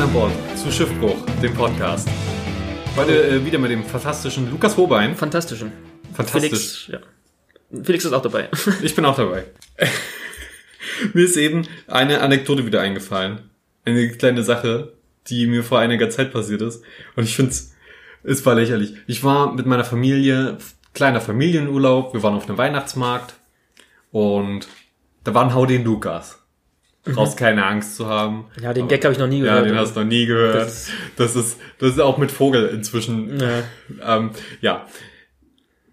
Mann an Bord zu Schiffbruch, dem Podcast. Heute äh, wieder mit dem fantastischen Lukas Hobein. Fantastischen. Fantastisch. Felix, ja. Felix ist auch dabei. Ich bin auch dabei. mir ist eben eine Anekdote wieder eingefallen. Eine kleine Sache, die mir vor einiger Zeit passiert ist. Und ich finde es, es war lächerlich. Ich war mit meiner Familie, kleiner Familienurlaub, wir waren auf einem Weihnachtsmarkt und da war ein Hau den Lukas. Brauchst keine Angst zu haben. Ja, den Gag habe ich noch nie Ja, gehört. den hast du noch nie gehört. Das- Das, ist, das ist auch mit Vogel inzwischen. Ja. Ähm, ja.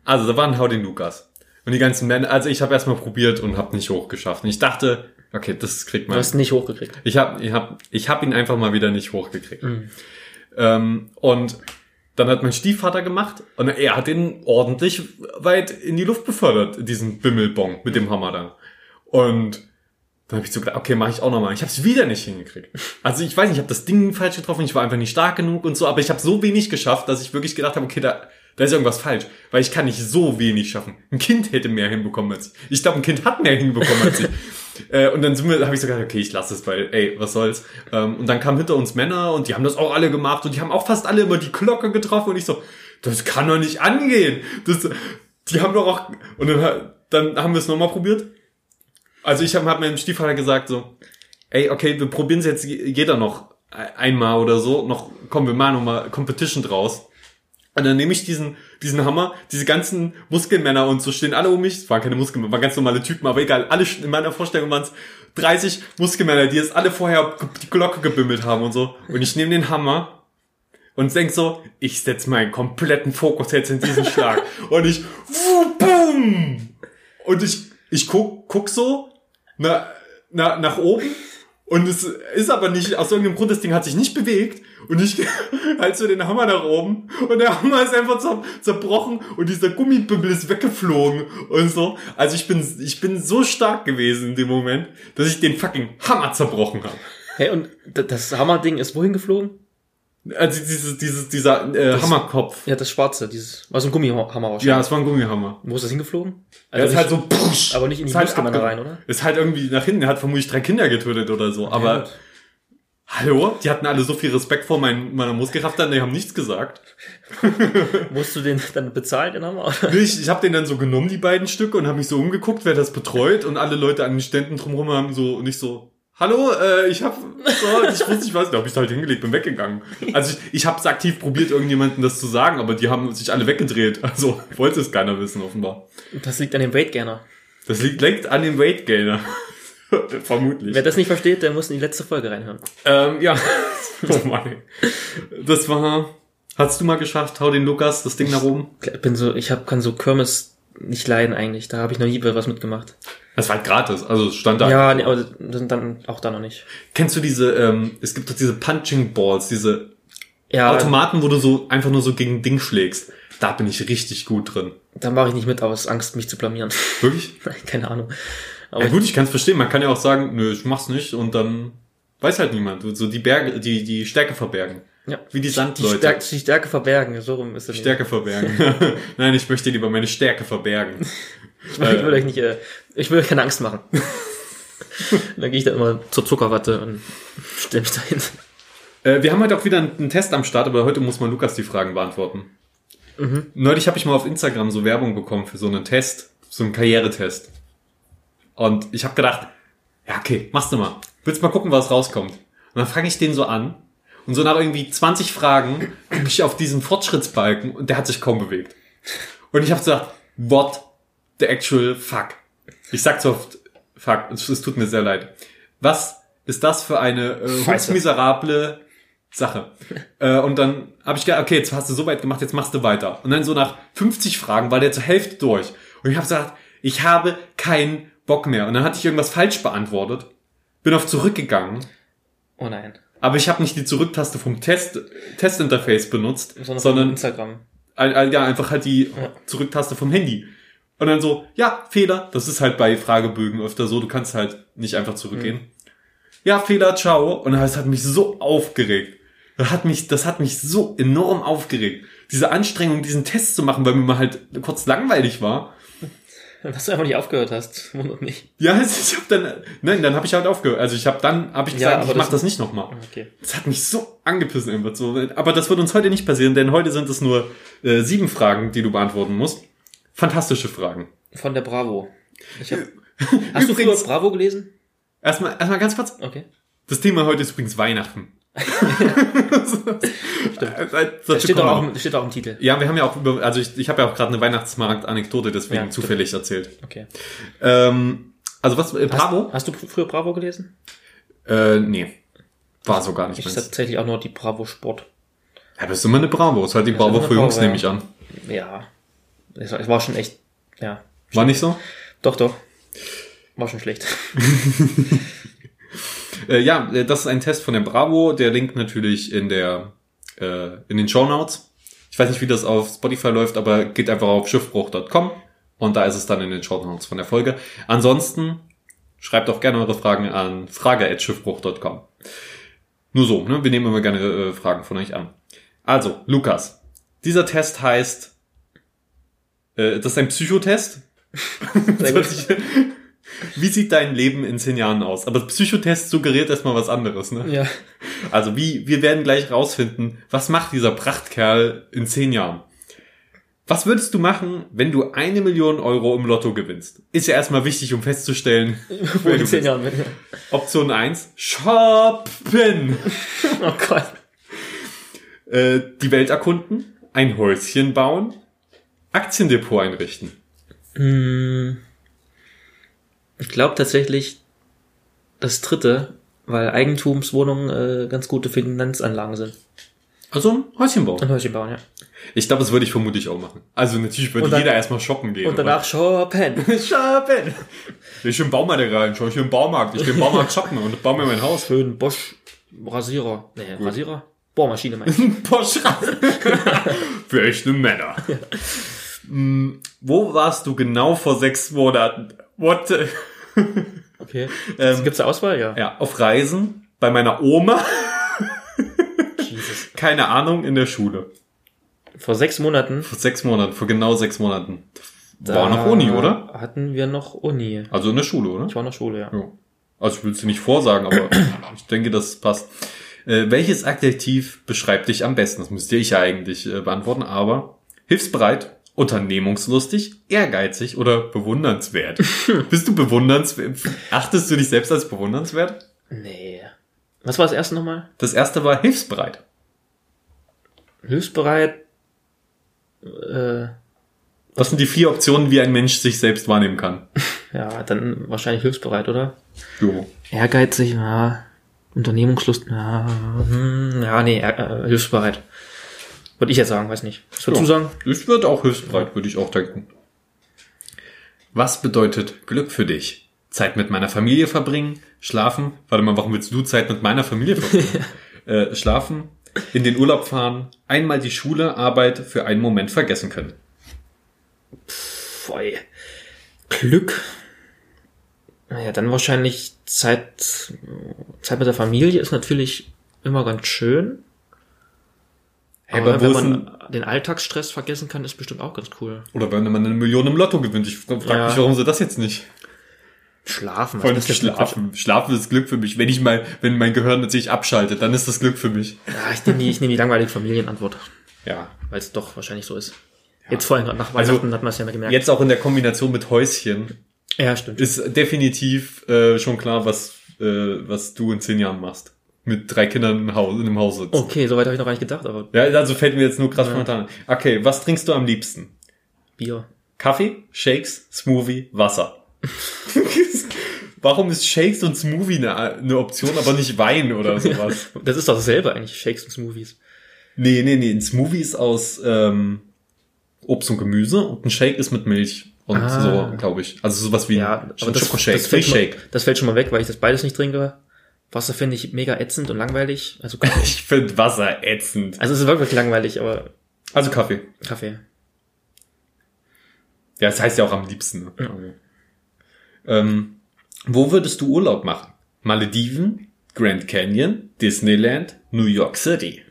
Also, da war ein Hau den Lukas. Und die ganzen Männer, also ich habe erstmal probiert und habe nicht hochgeschafft. Und ich dachte, okay, das kriegt Du man. hast nicht hochgekriegt. Ich habe ich hab, ich hab ihn einfach mal wieder nicht hochgekriegt. Mhm. Ähm, und dann hat mein Stiefvater gemacht und er hat ihn ordentlich weit in die Luft befördert, diesen Bimmelbong mit dem Hammer da. Und dann habe ich so gedacht, okay, mache ich auch nochmal. Ich habe es wieder nicht hingekriegt. Also ich weiß nicht, ich habe das Ding falsch getroffen, ich war einfach nicht stark genug und so, aber ich habe so wenig geschafft, dass ich wirklich gedacht habe, okay, da, da ist irgendwas falsch, weil ich kann nicht so wenig schaffen. Ein Kind hätte mehr hinbekommen als ich. Ich glaube, ein Kind hat mehr hinbekommen als ich. Äh, und dann habe ich so gedacht, okay, ich lasse es, weil, ey, was soll's. Ähm, und dann kamen hinter uns Männer und die haben das auch alle gemacht und die haben auch fast alle immer die Glocke getroffen und ich so, das kann doch nicht angehen. Das, die haben doch auch, und dann, dann haben wir es nochmal probiert. Also ich habe hab meinem Stiefvater gesagt so, ey, okay, wir probieren es jetzt jeder noch einmal oder so, noch, komm, wir machen nochmal Competition draus. Und dann nehme ich diesen, diesen Hammer, diese ganzen Muskelmänner und so stehen alle um mich. Es waren keine Muskelmänner, waren ganz normale Typen, aber egal. Alle in meiner Vorstellung waren es 30 Muskelmänner, die jetzt alle vorher die Glocke gebimmelt haben und so. Und ich nehme den Hammer und denk so, ich setze meinen kompletten Fokus jetzt in diesen Schlag. und ich, boom! Und ich, ich guck, guck so na, na, nach oben und es ist aber nicht, aus irgendeinem Grund, das Ding hat sich nicht bewegt und ich halt so den Hammer nach oben und der Hammer ist einfach zer zerbrochen und dieser Gummibimmel ist weggeflogen und so. Also ich bin, ich bin so stark gewesen in dem Moment, dass ich den fucking Hammer zerbrochen habe. Hey, und das Hammerding ist wohin geflogen? Also dieses, dieses, dieser äh, Das- Hammerkopf. Ja, das schwarze, dieses, war so ein Gummihammer wahrscheinlich. Ja, es war ein Gummihammer. Wo ist das hingeflogen? Er ist nicht- halt so, push, aber nicht in die ist halt rein, oder? Ist halt irgendwie nach hinten. Er hat vermutlich drei Kinder getötet oder so. Aber gut. hallo, die hatten alle so viel Respekt vor mein, meiner Muskelkraft, dann die haben nichts gesagt. Musst du den dann bezahlen, den Hammer? Oder? Ich, ich habe den dann so genommen, die beiden Stücke, und habe mich so umgeguckt, wer das betreut. Und alle Leute an den Ständen drumherum haben so nicht so. Hallo, äh, ich hab so, ich wusste nicht was, da habe ich halt hingelegt, bin weggegangen. Also ich, ich habe aktiv probiert, irgendjemandem das zu sagen, aber die haben sich alle weggedreht. Also wollte es keiner wissen, offenbar. Das liegt an dem Weight Gainer. Das liegt, liegt an dem Weight Gainer. Vermutlich. Wer das nicht versteht, der muss in die letzte Folge reinhören. Ähm, ja. oh Mann. Das war. Hast du mal geschafft, hau den Lukas, das Ding nach oben? Ich bin so, ich hab, kann so Kirmes nicht leiden eigentlich. Da habe ich noch nie was mitgemacht. Das war halt gratis, also es stand da. Ja, nee, aber dann, dann auch da noch nicht. Kennst du diese, ähm, es gibt doch diese Punching Balls, diese Ja, Automaten, wo du so einfach nur so gegen ein Ding schlägst. Da bin ich richtig gut drin. da mache ich nicht mit, aus Angst, mich zu blamieren. Wirklich? Keine Ahnung. Aber Ja gut, ich kann es verstehen. Man kann ja auch sagen, nö, ich mach's nicht und dann weiß halt niemand. So die Berge, die, die Stärke verbergen. ja. Wie die Die Sandleute. Stärke, die Stärke verbergen, so rum ist es. Stärke verbergen. Nein, ich möchte lieber meine Stärke verbergen. nicht. Ich will euch nicht, äh, ich will euch keine Angst machen. dann gehe ich da immer zur Zuckerwatte und stell mich dahin. Äh, wir haben heute auch wieder einen, Test am Start, aber heute muss mal Lukas die Fragen beantworten. Neulich habe ich mal auf Instagram so Werbung bekommen für so einen Test, so einen Karrieretest. Und ich habe gedacht, ja okay, machst du mal. Willst mal gucken, was rauskommt. Und dann fange ich den so an. Und so nach irgendwie 20 Fragen gucke ich auf diesen Fortschrittsbalken und der hat sich kaum bewegt. Und ich habe gesagt, what the actual fuck? Ich sag so oft, fuck, es, es tut mir sehr leid. Was ist das für eine äh, miserable Sache? äh, und dann habe ich gedacht, okay, jetzt hast du so weit gemacht, jetzt machst du weiter. Und dann so nach 50 Fragen war der zur Hälfte durch. Und ich habe gesagt, ich habe keinen Bock mehr. Und dann hatte ich irgendwas falsch beantwortet, bin auf zurückgegangen, Oh nein. aber ich habe nicht die Zurücktaste vom Test Testinterface benutzt, Sondern, sondern, Instagram. ein- ein- ja, einfach halt die Ja. Zurücktaste vom Handy. Und dann so, ja, Fehler. Das ist halt bei Fragebögen öfter so. Du kannst halt nicht einfach zurückgehen. Ja, Fehler, ciao. Und das hat mich so aufgeregt. Das hat mich, das hat mich so enorm aufgeregt. Diese Anstrengung, diesen Test zu machen, weil mir mal halt kurz langweilig war. Dass du einfach nicht aufgehört hast, wundert mich. Ja, ich hab dann, nein, dann habe ich halt aufgehört. Also ich habe dann, habe ich Ja, gesagt, aber ich mach das- das nicht nochmal. Okay. Das hat mich so angepissen einfach so. Aber das wird uns heute nicht passieren, denn heute sind es nur äh, sieben Fragen, die du beantworten musst. Fantastische Fragen. Von der Bravo. Ich hab, hast du früher Bravo gelesen? Erstmal, erstmal ganz kurz. Okay. Das Thema heute ist übrigens Weihnachten. Stimmt. Das steht doch auch, im- steht auch im Titel. Ja, wir haben ja auch über, also ich, ich habe ja auch gerade eine Weihnachtsmarkt-Anekdote deswegen Ja, zufällig erzählt. Okay. Ähm, also was, äh, Hast, Bravo? hast du früher Bravo gelesen? Äh, nee. War so gar nicht Ich meins. tatsächlich auch nur die Bravo Sport. Ja, aber es ist immer eine Bravo. Es ist halt die ist Bravo für Jungs, ja. nehme ich an. Ja. Es war, schon echt, ja. War nicht so? Doch, doch. War schon schlecht. Äh, ja, äh, das ist ein Test von der Bravo. Der Link natürlich in der äh, in den Show Notes. Ich weiß nicht, wie das auf Spotify läuft, aber geht einfach auf schiffbruch.com und da ist es dann in den Show Notes von der Folge. Ansonsten schreibt auch gerne eure Fragen an frage@schiffbruch.com. Nur so, ne? Wir nehmen immer gerne äh, Fragen von euch an. Also, Lukas, dieser Test heißt, äh, das ist ein Psychotest. Wie sieht dein Leben in zehn Jahren aus? Aber Psychotest suggeriert erstmal was anderes, ne? Ja. Also wie, wir werden gleich rausfinden, was macht dieser Prachtkerl in zehn Jahren? Was würdest du machen, wenn du eine Million Euro im Lotto gewinnst? Ist ja erstmal wichtig, um festzustellen, Wo in du zehn. Jahren bin. Option 1, shoppen. Oh Gott. Äh, die Welt erkunden, ein Häuschen bauen, Aktiendepot einrichten. Hm. Ich glaube tatsächlich das dritte, weil Eigentumswohnungen äh, ganz gute Finanzanlagen sind. Also ein Häuschen bauen. Ein Häuschen bauen, ja. Ich glaube, das würde ich vermutlich auch machen. Also natürlich würde dann- jeder erstmal shoppen gehen. Und danach shoppen. shoppen. Ich im Baumarkt rein, schau ich im Baumarkt. Ich im Baumarkt shoppen und baue mir mein Haus. Schön Bosch Rasierer. Nee, Rasierer? Bohrmaschine meinst du? Porsche. Für echte Männer. Hm, Wo warst du genau vor sechs Monaten? What? the- Okay. Ähm, Gibt's da Auswahl? Ja. Ja, auf Reisen, bei meiner Oma, Jesus. keine Ahnung, in der Schule. Vor sechs Monaten. Vor sechs Monaten, vor genau sechs Monaten. War da noch Uni, oder? Hatten wir noch Uni. Also in der Schule, oder? Ich war in der Schule, ja. Ja. Also ich will es dir nicht vorsagen, aber ich denke, das passt. Äh, welches Adjektiv beschreibt dich am besten? Das müsste ich ja eigentlich äh, beantworten, aber hilfsbereit, unternehmungslustig, ehrgeizig oder bewundernswert? Bist du bewundernswert? Achtest du dich selbst als bewundernswert? Nee. Was war das erste nochmal? Das erste war hilfsbereit. Hilfsbereit. Äh, Das sind die vier Optionen, wie ein Mensch sich selbst wahrnehmen kann. ja, dann wahrscheinlich hilfsbereit, oder? Jo. Ehrgeizig, ja. Unternehmungslust, ja. Hm, ja, nee, äh, hilfsbereit. Würde ich jetzt sagen, weiß nicht. Was würdest Ja. du sagen? Ich würde auch hilfsbereit, würde ich auch denken. Was bedeutet Glück für dich? Zeit mit meiner Familie verbringen, schlafen. Warte mal, warum willst du Zeit mit meiner Familie verbringen? äh, schlafen, in den Urlaub fahren, einmal die Schule, Arbeit für einen Moment vergessen können. Voll. Glück. Naja, dann wahrscheinlich Zeit, Zeit mit der Familie ist natürlich immer ganz schön. Hey, Aber aber wenn man den Alltagsstress vergessen kann, ist bestimmt auch ganz cool. Oder wenn man eine Million im Lotto gewinnt. Ich frage Ja. mich, warum sie das jetzt nicht? Schlafen. Vor allem das schlafen. Schlafen ist Glück für mich. Wenn ich mal, wenn mein Gehirn sich abschaltet, dann ist das Glück für mich. Ja, ich nehme die, ich nehme die langweilige Familienantwort, Ja. weil es doch wahrscheinlich so ist. Jetzt vorhin gerade nach Also, Weihnachten hat man es ja mal gemerkt. Jetzt auch in der Kombination mit Häuschen Ja, stimmt. ist definitiv äh, schon klar, was, äh, was du in zehn Jahren machst. Mit drei Kindern im Haus, in einem Haus sitzt. Okay, soweit habe ich noch gar nicht gedacht, aber Ja, also fällt mir jetzt nur krass Ja. spontan. Okay, was trinkst du am liebsten? Bier. Kaffee, Shakes, Smoothie, Wasser. Warum ist Shakes und Smoothie eine, eine Option, aber nicht Wein oder sowas? Das ist doch dasselbe eigentlich, Shakes und Smoothies. nee, nee, nee. Ein Smoothie ist aus ähm, Obst und Gemüse und ein Shake ist mit Milch und Ah. so, glaube ich. Also sowas wie Ja, ein aber das, Schokoshake, das, fällt mal, das fällt schon mal weg, weil ich das beides nicht trinke. Wasser finde ich mega ätzend und langweilig. Also, Ich finde Wasser ätzend. also es ist wirklich langweilig, aber Also Kaffee. Kaffee. Ja, das heißt ja auch am liebsten. Ne? Ähm, wo würdest du Urlaub machen? Malediven, Grand Canyon, Disneyland, New York City.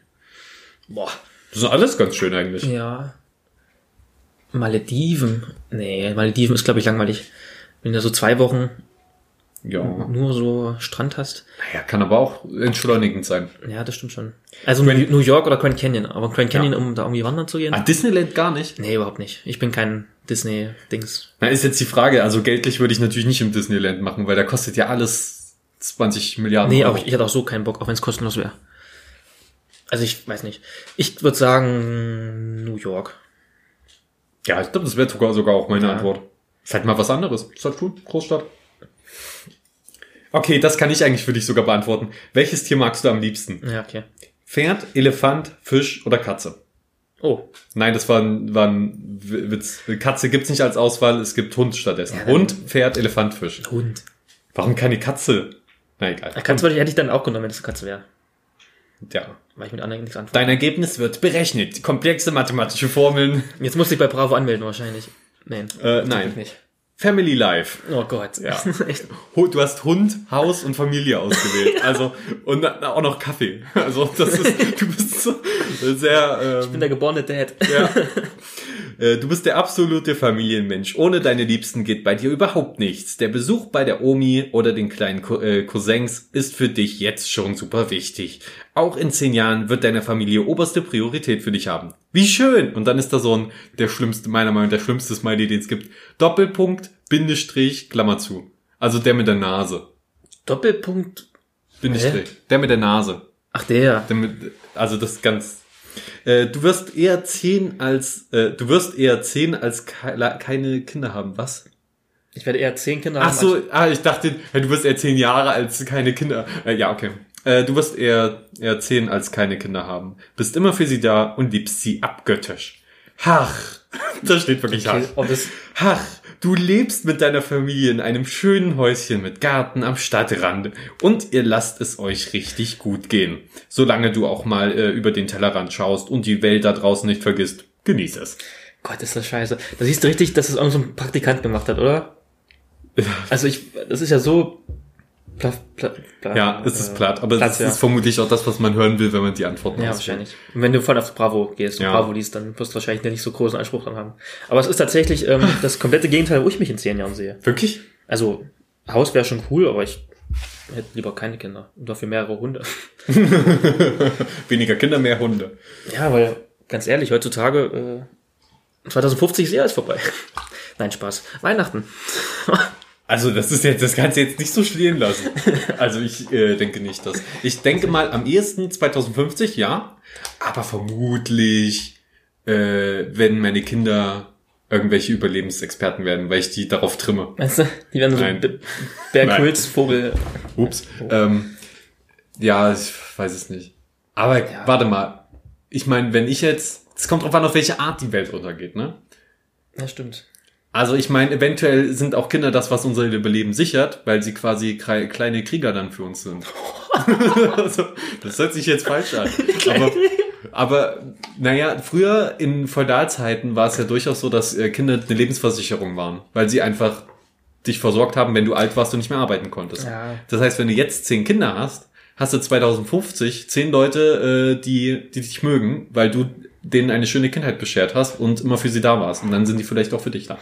Boah. Das ist alles ganz schön eigentlich. Ja. Malediven. Nee, Malediven ist, glaube ich, langweilig. Wenn du so zwei Wochen Ja. nur so Strand hast. Naja, kann aber auch entschleunigend sein. Ja, das stimmt schon. Also New York oder Grand Canyon. Aber Grand Canyon, Ja. um da irgendwie wandern zu gehen? Ah, Disneyland gar nicht. Nee, überhaupt nicht. Ich bin kein Disney-Dings. Na, ist jetzt die Frage, also geldlich würde ich natürlich nicht im Disneyland machen, weil da kostet ja alles 20 Milliarden Nee, Euro. auch ich, ich hätte auch so keinen Bock, auch wenn es kostenlos wäre. Also ich weiß nicht. Ich würde sagen New York. Ja, ich glaube, das wäre sogar, sogar auch meine Ja. Antwort. Ist halt mal was anderes. Ist halt cool, Großstadt. Okay, das kann ich eigentlich für dich sogar beantworten. Welches Tier magst du am liebsten? Ja, okay. Pferd, Elefant, Fisch oder Katze? Oh, Nein, das war ein, war ein Witz. Katze gibt's nicht als Auswahl, es gibt Hund stattdessen. Ja, Hund, Pferd, Elefant, Fisch. Hund. Warum keine Katze? Na egal. Katze würde ich, hätte ich dann auch genommen, wenn es eine Katze wäre. Ja. Weil ich mit anderen nichts anfangen. Dein Ergebnis wird berechnet. Komplexe mathematische Formeln. Jetzt musste ich bei Bravo anmelden wahrscheinlich. Nein. Äh, nein. nicht. Family Life. Oh Gott. Ja. Echt. Du hast Hund, Haus und Familie ausgewählt. Also, und auch noch Kaffee. Also, das ist, du bist so sehr, Ich bin ähm, der geborene Dad. ja. Äh, Du bist der absolute Familienmensch. Ohne deine Liebsten geht bei dir überhaupt nichts. Der Besuch bei der Omi oder den kleinen äh, Cousins ist für dich jetzt schon super wichtig. Auch in zehn Jahren wird deine Familie oberste Priorität für dich haben. Wie schön! Und dann ist da so ein, der schlimmste, meiner Meinung nach, der schlimmste Smiley, den es gibt. Doppelpunkt, Bindestrich, Klammer zu. Also der mit der Nase. Doppelpunkt. Bindestrich. Der mit der Nase. Ach der. Der mit, also das ganz. Äh, du wirst eher zehn als äh, du wirst eher zehn als ke keine Kinder haben. Was? Ich werde eher zehn Kinder Ach haben. so, ah, ich dachte, du wirst eher zehn Jahre als keine Kinder. Äh, ja, okay. Äh, du wirst eher eher zehn als keine Kinder haben. Bist immer für sie da und liebst sie abgöttisch. Hach. Da steht wirklich Okay, Hach. oh, das, Ach, du lebst mit deiner Familie in einem schönen Häuschen mit Garten am Stadtrand und ihr lasst es euch richtig gut gehen. Solange du auch mal äh, über den Tellerrand schaust und die Welt da draußen nicht vergisst, genieß es. Gott, ist das scheiße. Da siehst du richtig, dass es irgend so ein Praktikant gemacht hat, oder? Also ich, das ist ja so, pla, pla, pla, Ja, es ist äh, platt, aber Platz, es ja. ist vermutlich auch das, was man hören will, wenn man die Antworten Ja, auswählt. wahrscheinlich. Und wenn du voll auf Bravo gehst und Ja. Bravo liest, dann wirst du wahrscheinlich nicht so großen Anspruch dran haben. Aber es ist tatsächlich ähm, das komplette Gegenteil, wo ich mich in zehn Jahren sehe. Wirklich? Also, Haus wäre schon cool, aber ich hätte lieber keine Kinder. Und dafür mehrere Hunde. Weniger Kinder, mehr Hunde. Ja, weil, ganz ehrlich, heutzutage, äh, 2050 ist eh alles vorbei. Nein, Spaß. Weihnachten. Also das ist jetzt, das kannst du jetzt nicht so stehen lassen. Also ich äh, denke nicht, dass. Ich denke mal am ehesten 2050, ja. Aber vermutlich, äh, wenn meine Kinder irgendwelche Überlebensexperten werden, weil ich die darauf trimme. Meinst du, die werden so Nein. B- Bear Nein. Grylls Vogel. Ups. Ähm, ja, ich weiß es nicht. Aber warte mal. Ich meine, wenn ich jetzt. Es kommt drauf an, auf welche Art die Welt untergeht, ne? Ja, stimmt. Also ich meine, eventuell sind auch Kinder das, was unser Überleben sichert, weil sie quasi kleine Krieger dann für uns sind. also, das hört sich jetzt falsch an. Aber, aber naja, früher in Feudalzeiten war es ja durchaus so, dass äh, Kinder eine Lebensversicherung waren, weil sie einfach dich versorgt haben, wenn du alt warst und nicht mehr arbeiten konntest. Ja. Das heißt, wenn du jetzt zehn Kinder hast, hast du 2050 zehn Leute, äh, die, die dich mögen, weil du denen eine schöne Kindheit beschert hast und immer für sie da warst. Und dann sind die vielleicht auch für dich da.